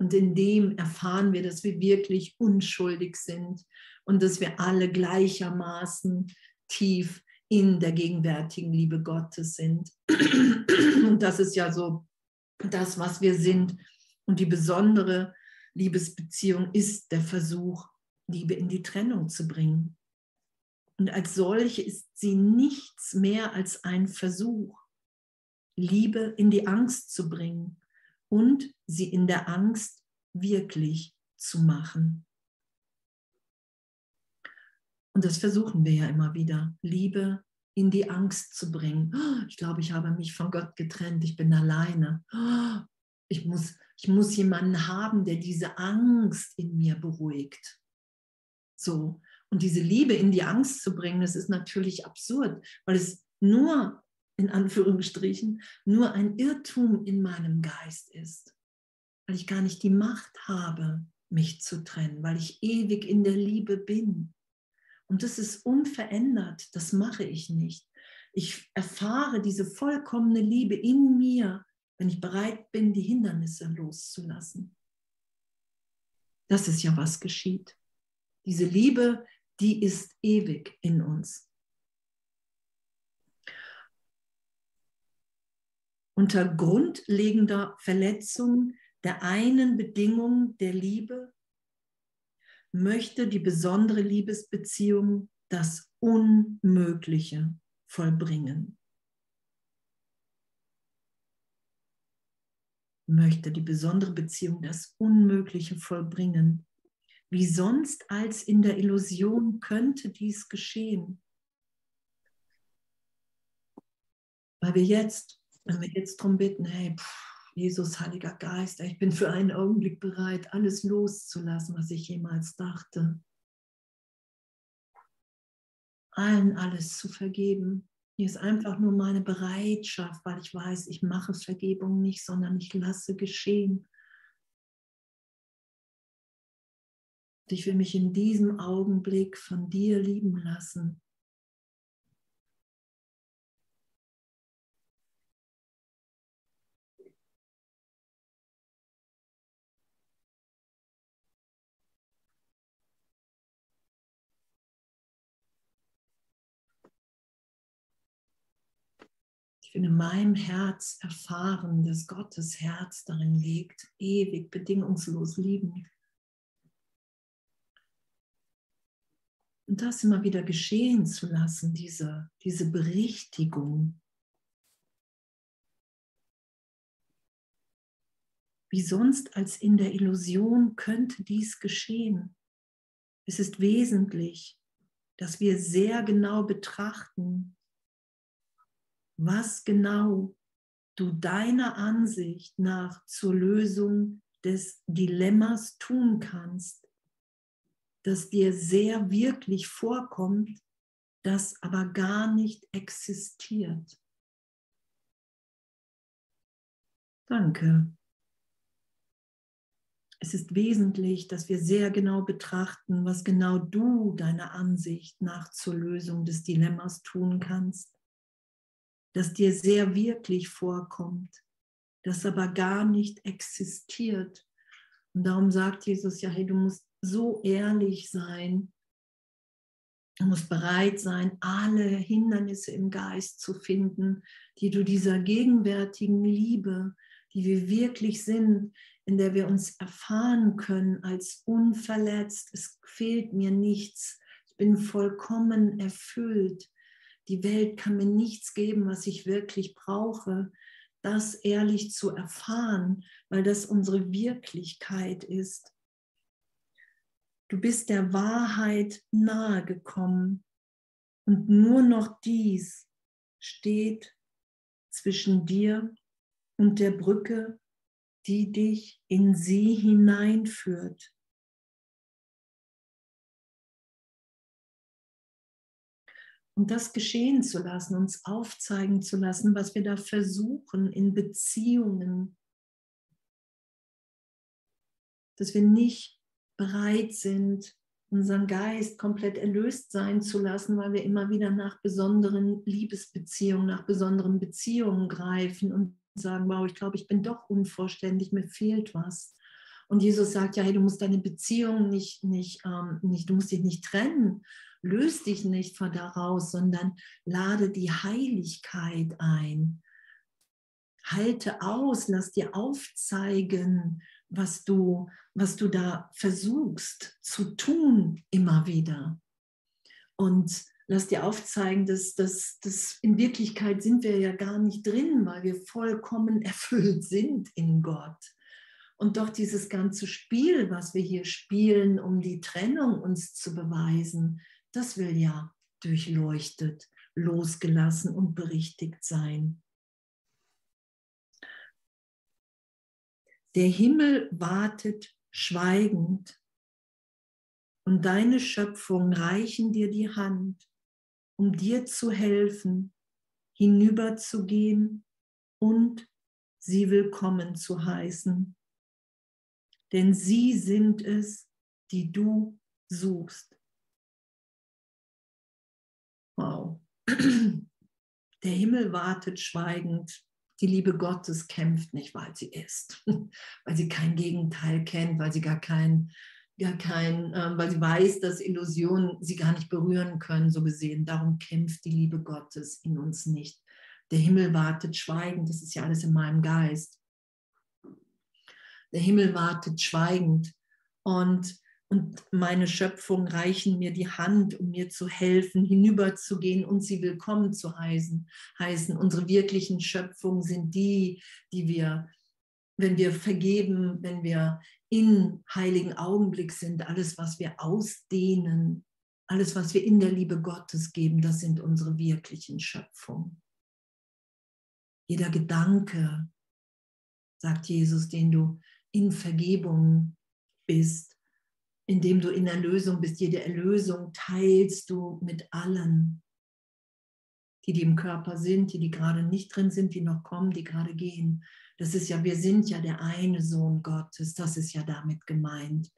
Und in dem erfahren wir, dass wir wirklich unschuldig sind und dass wir alle gleichermaßen tief in der gegenwärtigen Liebe Gottes sind. [clears throat] Und das ist ja so das, was wir sind. Und die besondere Liebesbeziehung ist der Versuch, Liebe in die Trennung zu bringen. Und als solche ist sie nichts mehr als ein Versuch, Liebe in die Angst zu bringen und sie in der Angst wirklich zu machen. Und das versuchen wir ja immer wieder, Liebe in die Angst zu bringen. Oh, ich glaube, ich habe mich von Gott getrennt, ich bin alleine. Oh, ich muss, ich muss jemanden haben, der diese Angst in mir beruhigt. So, und diese Liebe in die Angst zu bringen, das ist natürlich absurd, weil es nur, in Anführungsstrichen, nur ein Irrtum in meinem Geist ist. Weil ich gar nicht die Macht habe, mich zu trennen, weil ich ewig in der Liebe bin. Und das ist unverändert, das mache ich nicht. Ich erfahre diese vollkommene Liebe in mir, wenn ich bereit bin, die Hindernisse loszulassen. Das ist ja, was geschieht. Diese Liebe die ist ewig in uns. Unter grundlegender Verletzung der einen Bedingung der Liebe möchte die besondere Liebesbeziehung das Unmögliche vollbringen. Möchte die besondere Beziehung das Unmögliche vollbringen. Wie sonst als in der Illusion könnte dies geschehen. Weil wir jetzt, wenn wir jetzt darum bitten, hey, pff, Jesus, Heiliger Geist, ich bin für einen Augenblick bereit, alles loszulassen, was ich jemals dachte. Allen alles zu vergeben. Hier ist einfach nur meine Bereitschaft, weil ich weiß, ich mache Vergebung nicht, sondern ich lasse geschehen. Und ich will mich in diesem Augenblick von dir lieben lassen. In meinem Herz erfahren, dass Gottes Herz darin liegt, ewig bedingungslos lieben. Und das immer wieder geschehen zu lassen, diese, diese Berichtigung. Wie sonst als in der Illusion könnte dies geschehen. Es ist wesentlich, dass wir sehr genau betrachten, was genau du deiner Ansicht nach zur Lösung des Dilemmas tun kannst, das dir sehr wirklich vorkommt, das aber gar nicht existiert. Danke. Es ist wesentlich, dass wir sehr genau betrachten, was genau du deiner Ansicht nach zur Lösung des Dilemmas tun kannst das dir sehr wirklich vorkommt, das aber gar nicht existiert. Und darum sagt Jesus ja, hey, du musst so ehrlich sein, du musst bereit sein, alle Hindernisse im Geist zu finden, die du dieser gegenwärtigen Liebe, die wir wirklich sind, in der wir uns erfahren können als unverletzt. Es fehlt mir nichts. Ich bin vollkommen erfüllt die Welt kann mir nichts geben, was ich wirklich brauche, das ehrlich zu erfahren, weil das unsere Wirklichkeit ist. Du bist der Wahrheit nahe gekommen und nur noch dies steht zwischen dir und der Brücke, die dich in sie hineinführt. Und das geschehen zu lassen, uns aufzeigen zu lassen, was wir da versuchen in Beziehungen, dass wir nicht bereit sind, unseren Geist komplett erlöst sein zu lassen, weil wir immer wieder nach besonderen Liebesbeziehungen, nach besonderen Beziehungen greifen und sagen, wow, ich glaube, ich bin doch unvollständig, mir fehlt was. Und Jesus sagt ja, hey, du musst deine Beziehung nicht, nicht, ähm, nicht, du musst dich nicht trennen löst dich nicht von daraus, sondern lade die Heiligkeit ein. Halte aus, lass dir aufzeigen, was du, was du da versuchst zu tun immer wieder. Und lass dir aufzeigen, dass, dass, dass in Wirklichkeit sind wir ja gar nicht drin, weil wir vollkommen [laughs] erfüllt sind in Gott. Und doch dieses ganze Spiel, was wir hier spielen, um die Trennung uns zu beweisen, das will ja durchleuchtet, losgelassen und berichtigt sein. Der Himmel wartet schweigend und deine Schöpfung reichen dir die Hand, um dir zu helfen, hinüberzugehen und sie willkommen zu heißen. Denn sie sind es, die du suchst. Wow. [clears throat] Der Himmel wartet schweigend. Die Liebe Gottes kämpft nicht, weil sie ist, [laughs] weil sie kein Gegenteil kennt, weil sie gar kein, gar kein, äh, weil sie weiß, dass Illusionen sie gar nicht berühren können, so gesehen. Darum kämpft die Liebe Gottes in uns nicht. Der Himmel wartet schweigend, das ist ja alles in meinem Geist. Der Himmel wartet schweigend. Und und meine Schöpfung reichen mir die Hand, um mir zu helfen, hinüberzugehen und sie willkommen zu heißen. heißen. Unsere wirklichen Schöpfungen sind die, die wir, wenn wir vergeben, wenn wir in heiligen Augenblick sind, alles, was wir ausdehnen, alles, was wir in der Liebe Gottes geben, das sind unsere wirklichen Schöpfungen. Jeder Gedanke, sagt Jesus, den du in Vergebung bist, indem du in Erlösung bist. Jede Erlösung teilst du mit allen, die, die im Körper sind, die, die gerade nicht drin sind, die noch kommen, die gerade gehen. Das ist ja, wir sind ja der eine Sohn Gottes, das ist ja damit gemeint.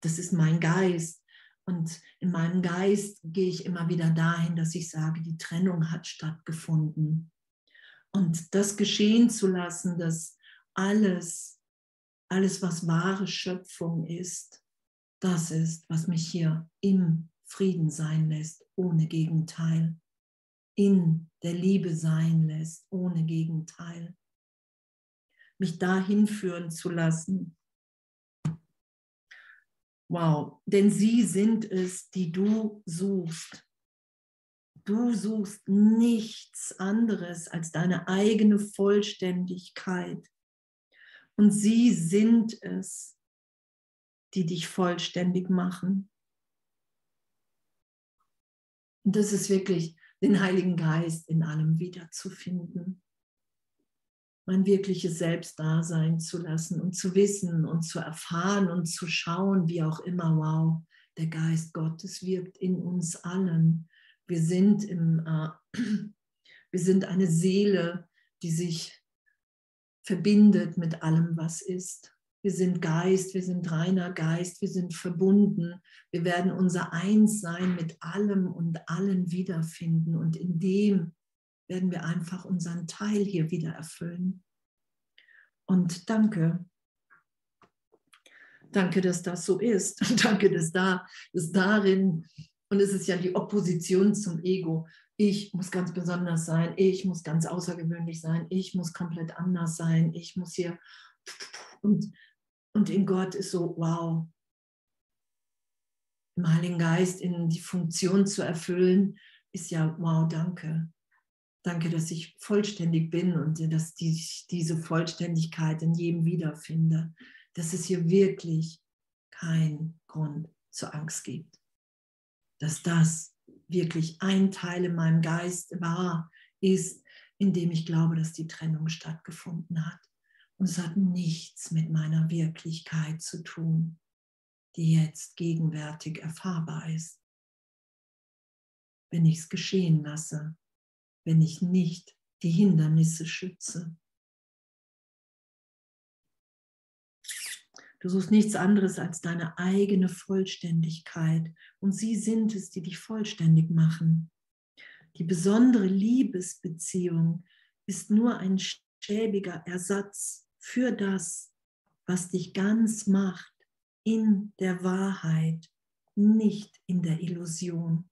das ist mein Geist. Und in meinem Geist gehe ich immer wieder dahin, dass ich sage, die Trennung hat stattgefunden. Und das geschehen zu lassen, dass alles, alles, was wahre Schöpfung ist, das ist, was mich hier im Frieden sein lässt, ohne Gegenteil. In der Liebe sein lässt, ohne Gegenteil. Mich dahin führen zu lassen, Wow, denn sie sind es, die du suchst. Du suchst nichts anderes als deine eigene Vollständigkeit. Und sie sind es, die dich vollständig machen. Und das ist wirklich den Heiligen Geist in allem wiederzufinden mein wirkliches Selbst da sein zu lassen und zu wissen und zu erfahren und zu schauen, wie auch immer, wow, der Geist Gottes wirkt in uns allen. Wir sind, im, äh, [clears throat] wir sind eine Seele, die sich verbindet mit allem, was ist. Wir sind Geist, wir sind reiner Geist, wir sind verbunden. Wir werden unser Einssein mit allem und allen wiederfinden. Und in dem werden wir einfach unseren Teil hier wieder erfüllen. Und danke. Danke, dass das so ist. Und [laughs] danke, dass da, dass darin, und es ist ja die Opposition zum Ego. Ich muss ganz besonders sein, ich muss ganz außergewöhnlich sein, ich muss komplett anders sein, ich muss hier. Und, und in Gott ist so, wow, im Heiligen Geist in die Funktion zu erfüllen, ist ja, wow, danke. Danke, dass ich vollständig bin und dass ich diese Vollständigkeit in jedem wiederfinde. Dass es hier wirklich keinen Grund zur Angst gibt. Dass das wirklich ein Teil in meinem Geist war, ist, in dem ich glaube, dass die Trennung stattgefunden hat. Und es hat nichts mit meiner Wirklichkeit zu tun, die jetzt gegenwärtig erfahrbar ist. Wenn ich es geschehen lasse, wenn ich nicht die Hindernisse schütze. Du suchst nichts anderes als deine eigene Vollständigkeit und sie sind es, die dich vollständig machen. Die besondere Liebesbeziehung ist nur ein schäbiger Ersatz für das, was dich ganz macht in der Wahrheit, nicht in der Illusion.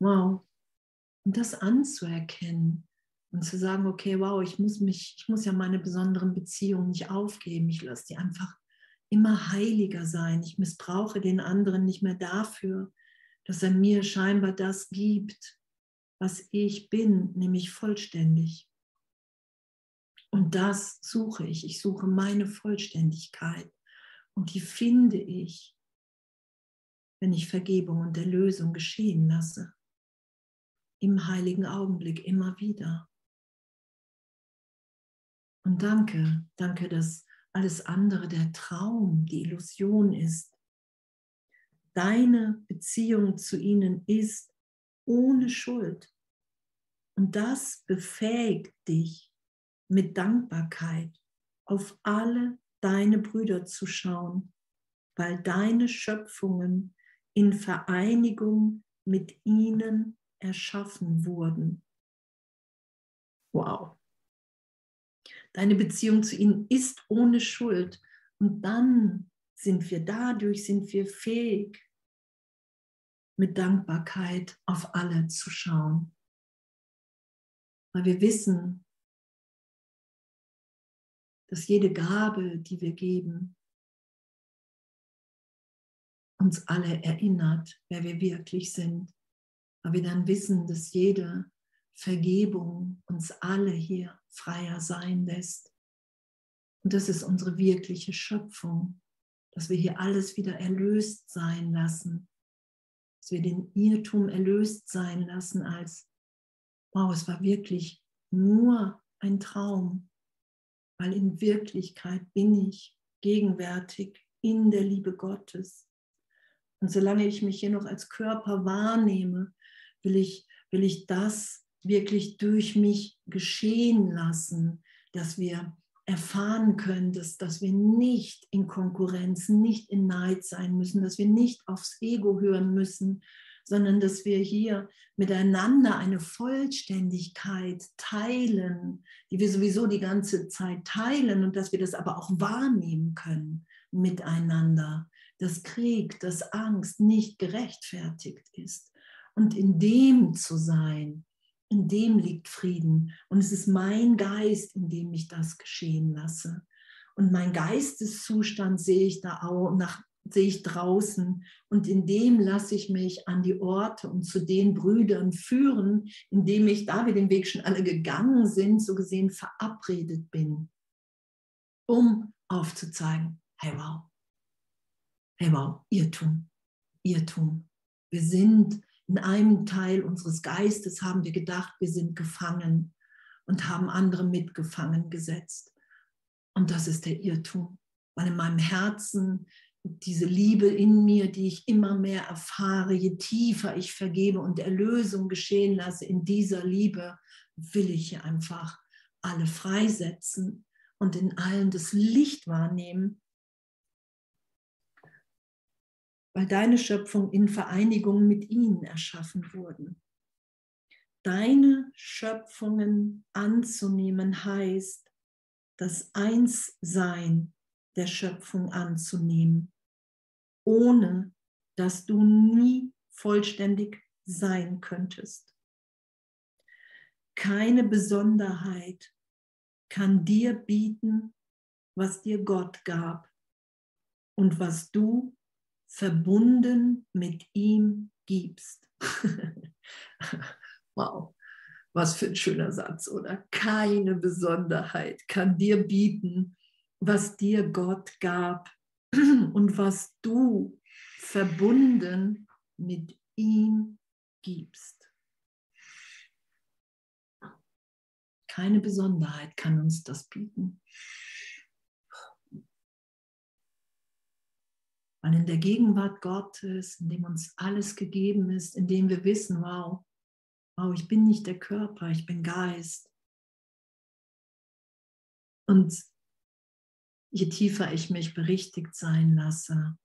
Wow. Und das anzuerkennen und zu sagen, okay, wow, ich muss mich, ich muss ja meine besonderen Beziehungen nicht aufgeben. Ich lasse die einfach immer heiliger sein. Ich missbrauche den anderen nicht mehr dafür, dass er mir scheinbar das gibt, was ich bin, nämlich vollständig. Und das suche ich. Ich suche meine Vollständigkeit. Und die finde ich, wenn ich Vergebung und Erlösung geschehen lasse im heiligen Augenblick immer wieder. Und danke, danke, dass alles andere der Traum, die Illusion ist. Deine Beziehung zu ihnen ist ohne Schuld. Und das befähigt dich mit Dankbarkeit auf alle deine Brüder zu schauen, weil deine Schöpfungen in Vereinigung mit ihnen erschaffen wurden. Wow. Deine Beziehung zu ihnen ist ohne Schuld. Und dann sind wir dadurch, sind wir fähig, mit Dankbarkeit auf alle zu schauen. Weil wir wissen, dass jede Gabe, die wir geben, uns alle erinnert, wer wir wirklich sind. Weil wir dann wissen, dass jede Vergebung uns alle hier freier sein lässt. Und das ist unsere wirkliche Schöpfung, dass wir hier alles wieder erlöst sein lassen, dass wir den Irrtum erlöst sein lassen als, wow, es war wirklich nur ein Traum, weil in Wirklichkeit bin ich gegenwärtig in der Liebe Gottes. Und solange ich mich hier noch als Körper wahrnehme, will ich, will ich das wirklich durch mich geschehen lassen, dass wir erfahren können, dass, dass wir nicht in Konkurrenz, nicht in Neid sein müssen, dass wir nicht aufs Ego hören müssen, sondern dass wir hier miteinander eine Vollständigkeit teilen, die wir sowieso die ganze Zeit teilen und dass wir das aber auch wahrnehmen können miteinander, dass Krieg, dass Angst nicht gerechtfertigt ist. Und in dem zu sein, in dem liegt Frieden. Und es ist mein Geist, in dem ich das geschehen lasse. Und mein Geisteszustand sehe ich da auch nach, sehe ich draußen. Und in dem lasse ich mich an die Orte und zu den Brüdern führen, in dem ich, da wir den Weg schon alle gegangen sind, so gesehen verabredet bin, um aufzuzeigen, hey wow, hey wow, Irrtum, Irrtum. Wir sind in einem Teil unseres Geistes haben wir gedacht, wir sind gefangen und haben andere mitgefangen gesetzt. Und das ist der Irrtum, weil in meinem Herzen diese Liebe in mir, die ich immer mehr erfahre, je tiefer ich vergebe und Erlösung geschehen lasse, in dieser Liebe will ich einfach alle freisetzen und in allen das Licht wahrnehmen, weil deine Schöpfung in Vereinigung mit ihnen erschaffen wurden. Deine Schöpfungen anzunehmen heißt, das Einssein der Schöpfung anzunehmen, ohne dass du nie vollständig sein könntest. Keine Besonderheit kann dir bieten, was dir Gott gab und was du verbunden mit ihm gibst. [laughs] wow, was für ein schöner Satz, oder? Keine Besonderheit kann dir bieten, was dir Gott gab [clears throat] und was du verbunden mit ihm gibst. Keine Besonderheit kann uns das bieten. Weil in der Gegenwart Gottes, in dem uns alles gegeben ist, in dem wir wissen, wow, wow, ich bin nicht der Körper, ich bin Geist. Und je tiefer ich mich berichtigt sein lasse,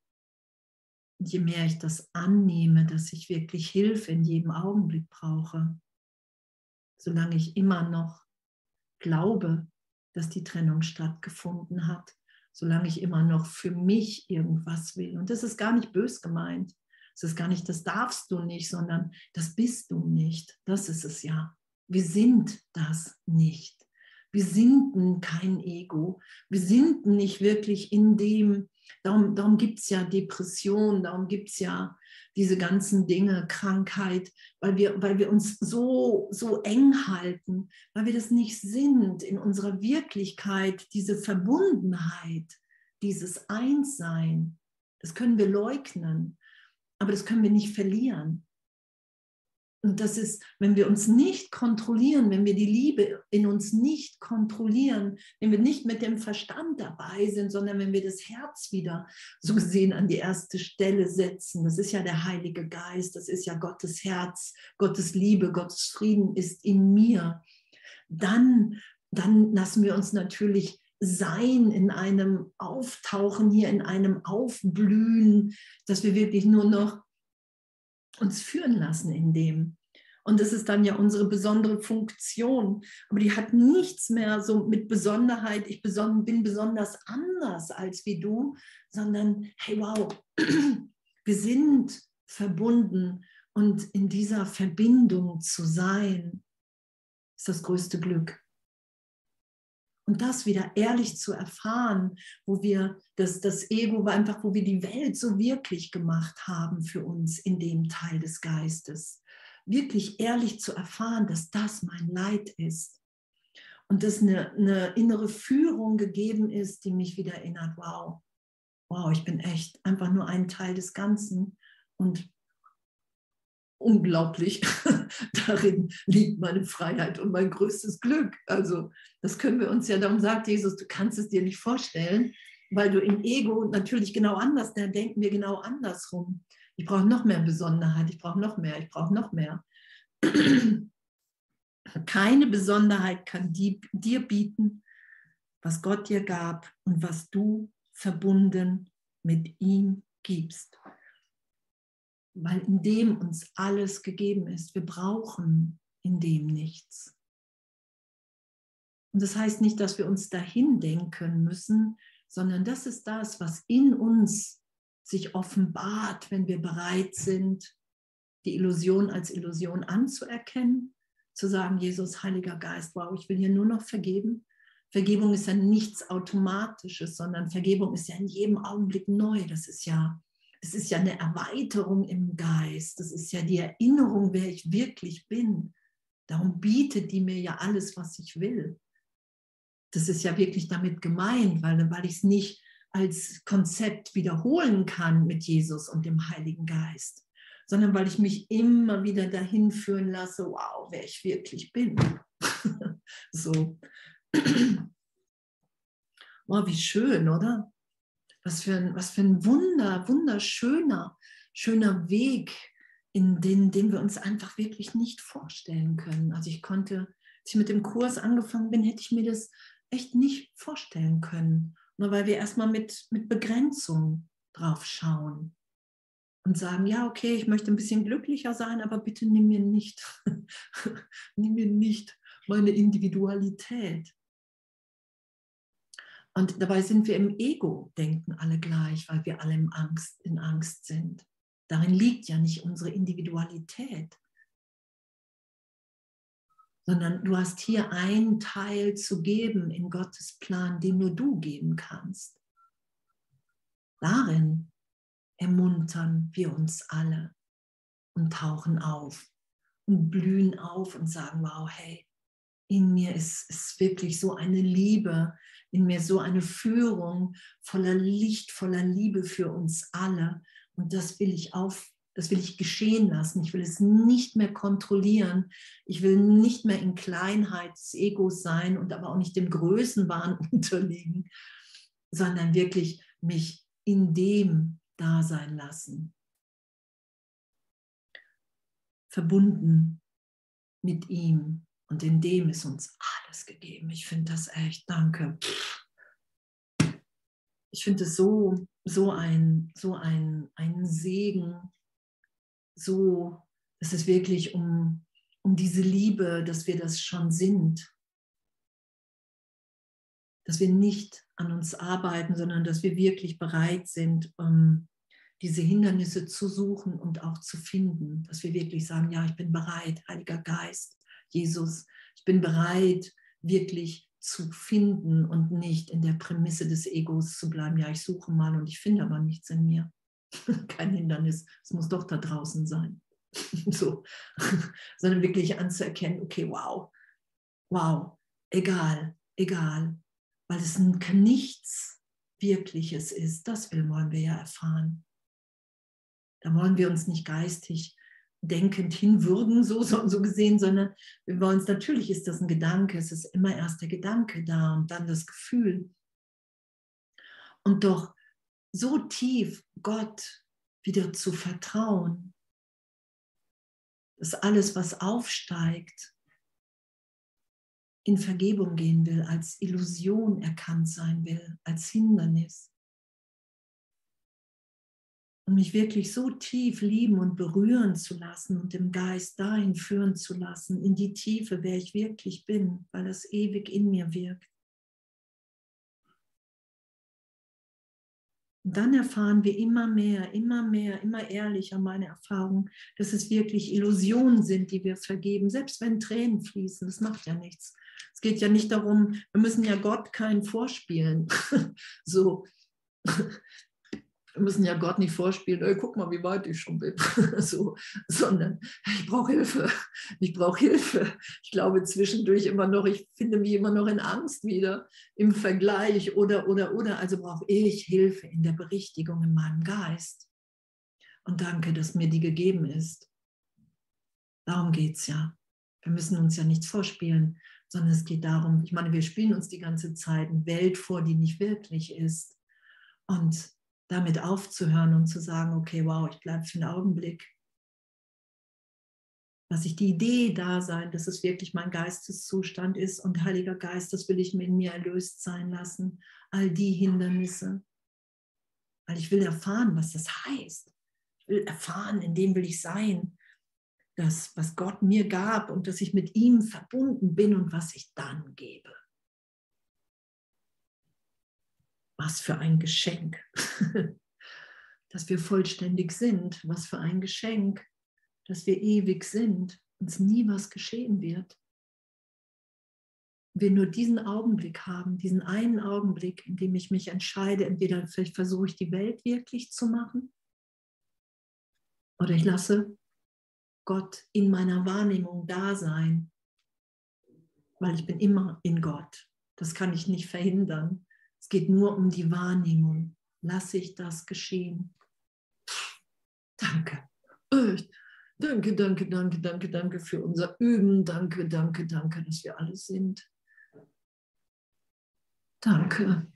je mehr ich das annehme, dass ich wirklich Hilfe in jedem Augenblick brauche, solange ich immer noch glaube, dass die Trennung stattgefunden hat, solange ich immer noch für mich irgendwas will. Und das ist gar nicht bös gemeint. Es ist gar nicht, das darfst du nicht, sondern das bist du nicht. Das ist es ja. Wir sind das nicht. Wir sind kein Ego. Wir sind nicht wirklich in dem, darum, darum gibt es ja Depression, darum gibt es ja diese ganzen Dinge, Krankheit, weil wir, weil wir uns so, so eng halten, weil wir das nicht sind in unserer Wirklichkeit, diese Verbundenheit, dieses Einssein. Das können wir leugnen, aber das können wir nicht verlieren. Und das ist, wenn wir uns nicht kontrollieren, wenn wir die Liebe in uns nicht kontrollieren, wenn wir nicht mit dem Verstand dabei sind, sondern wenn wir das Herz wieder so gesehen an die erste Stelle setzen. Das ist ja der Heilige Geist, das ist ja Gottes Herz, Gottes Liebe, Gottes Frieden ist in mir. Dann, dann lassen wir uns natürlich sein in einem Auftauchen hier, in einem Aufblühen, dass wir wirklich nur noch uns führen lassen in dem. Und das ist dann ja unsere besondere Funktion. Aber die hat nichts mehr so mit Besonderheit, ich bin besonders anders als wie du, sondern hey, wow, [clears throat] wir sind verbunden und in dieser Verbindung zu sein, ist das größte Glück. Und das wieder ehrlich zu erfahren, wo wir das, das Ego war einfach, wo wir die Welt so wirklich gemacht haben für uns in dem Teil des Geistes. Wirklich ehrlich zu erfahren, dass das mein Leid ist. Und dass eine, eine innere Führung gegeben ist, die mich wieder erinnert, wow, wow, ich bin echt einfach nur ein Teil des Ganzen. Und unglaublich. [laughs] Darin liegt meine Freiheit und mein größtes Glück. Also das können wir uns ja, darum sagt Jesus, du kannst es dir nicht vorstellen, weil du im Ego natürlich genau anders, da denken wir genau andersrum. Ich brauche noch mehr Besonderheit, ich brauche noch mehr, ich brauche noch mehr. [clears throat] Keine Besonderheit kann die, dir bieten, was Gott dir gab und was du verbunden mit ihm gibst. Weil in dem uns alles gegeben ist. Wir brauchen in dem nichts. Und das heißt nicht, dass wir uns dahin denken müssen, sondern das ist das, was in uns sich offenbart, wenn wir bereit sind, die Illusion als Illusion anzuerkennen, zu sagen, Jesus, Heiliger Geist, wow, ich will hier nur noch vergeben. Vergebung ist ja nichts Automatisches, sondern Vergebung ist ja in jedem Augenblick neu. Das ist ja, es ist ja eine Erweiterung im Geist. Das ist ja die Erinnerung, wer ich wirklich bin. Darum bietet die mir ja alles, was ich will. Das ist ja wirklich damit gemeint, weil, weil ich es nicht als Konzept wiederholen kann mit Jesus und dem Heiligen Geist sondern weil ich mich immer wieder dahin führen lasse, wow, wer ich wirklich bin. [laughs] so. [clears throat] Wow, wie schön, oder? Was für ein, was für ein Wunder, wunderschöner, schöner Weg, in den, den wir uns einfach wirklich nicht vorstellen können. Also ich konnte, als ich mit dem Kurs angefangen bin, hätte ich mir das echt nicht vorstellen können. Nur weil wir erstmal mit, mit Begrenzung drauf schauen und sagen, ja, okay, ich möchte ein bisschen glücklicher sein, aber bitte nimm mir nicht, [laughs] nimm mir nicht meine Individualität. Und dabei sind wir im Ego-Denken alle gleich, weil wir alle in Angst, in Angst sind. Darin liegt ja nicht unsere Individualität, sondern du hast hier einen Teil zu geben in Gottes Plan, den nur du geben kannst. Darin ermuntern wir uns alle und tauchen auf und blühen auf und sagen, wow, hey, in mir ist, ist wirklich so eine Liebe, in mir so eine Führung voller Licht, voller Liebe für uns alle. Und das will ich auf, das will ich geschehen lassen. Ich will es nicht mehr kontrollieren. Ich will nicht mehr in Kleinheit des Egos sein und aber auch nicht dem Größenwahn [laughs] unterliegen, sondern wirklich mich in dem da sein lassen. Verbunden mit ihm und in dem ist uns alles gegeben. Ich finde das echt, danke. Ich finde es so, so ein, so ein, ein Segen, so, es wirklich um, um diese Liebe, dass wir das schon sind, dass wir nicht an uns arbeiten, sondern dass wir wirklich bereit sind, um diese Hindernisse zu suchen und auch zu finden. Dass wir wirklich sagen, ja, ich bin bereit, Heiliger Geist, Jesus, ich bin bereit, wirklich zu finden und nicht in der Prämisse des Egos zu bleiben. Ja, ich suche mal und ich finde aber nichts in mir. [laughs] Kein Hindernis, es muss doch da draußen sein. [laughs] so. [laughs] Sondern wirklich anzuerkennen, okay, wow, wow, egal, egal, weil es nichts Wirkliches ist. Das wollen wir ja erfahren. Da wollen wir uns nicht geistig denkend hinwürgen, so, so, so gesehen, sondern wir wollen es, natürlich ist das ein Gedanke, es ist immer erst der Gedanke da und dann das Gefühl. Und doch so tief Gott wieder zu vertrauen, dass alles, was aufsteigt, in Vergebung gehen will, als Illusion erkannt sein will, als Hindernis. Und mich wirklich so tief lieben und berühren zu lassen und im Geist dahin führen zu lassen, in die Tiefe, wer ich wirklich bin, weil das ewig in mir wirkt. Und dann erfahren wir immer mehr, immer mehr, immer ehrlicher meine Erfahrung, dass es wirklich Illusionen sind, die wir vergeben, selbst wenn Tränen fließen. Das macht ja nichts. Es geht ja nicht darum, wir müssen ja Gott keinen vorspielen. [laughs] so, wir müssen ja Gott nicht vorspielen, ey, guck mal, wie weit ich schon bin, [laughs] so, sondern ich brauche Hilfe, ich brauche Hilfe. Ich glaube zwischendurch immer noch, ich finde mich immer noch in Angst wieder im Vergleich oder, oder, oder. Also brauche ich Hilfe in der Berichtigung in meinem Geist. Und danke, dass mir die gegeben ist. Darum geht es ja. Wir müssen uns ja nichts vorspielen, sondern es geht darum, ich meine, wir spielen uns die ganze Zeit eine Welt vor, die nicht wirklich ist. Und damit aufzuhören und zu sagen, okay, wow, ich bleibe für einen Augenblick Lasse ich die Idee da sein, dass es wirklich mein Geisteszustand ist und Heiliger Geist, das will ich mir in mir erlöst sein lassen. All die Hindernisse. Weil ich will erfahren, was das heißt. Ich will erfahren, in dem will ich sein. Das, was Gott mir gab und dass ich mit ihm verbunden bin und was ich dann gebe. Was für ein Geschenk, [laughs] dass wir vollständig sind. Was für ein Geschenk, dass wir ewig sind, uns nie was geschehen wird. Wir nur diesen Augenblick haben, diesen einen Augenblick, in dem ich mich entscheide, entweder vielleicht versuche ich die Welt wirklich zu machen oder ich lasse Gott in meiner Wahrnehmung da sein, weil ich bin immer in Gott. Das kann ich nicht verhindern. Es geht nur um die Wahrnehmung. Lasse ich das geschehen? Danke. Danke, danke, danke, danke, danke für unser Üben. Danke, danke, danke, dass wir alle sind. Danke.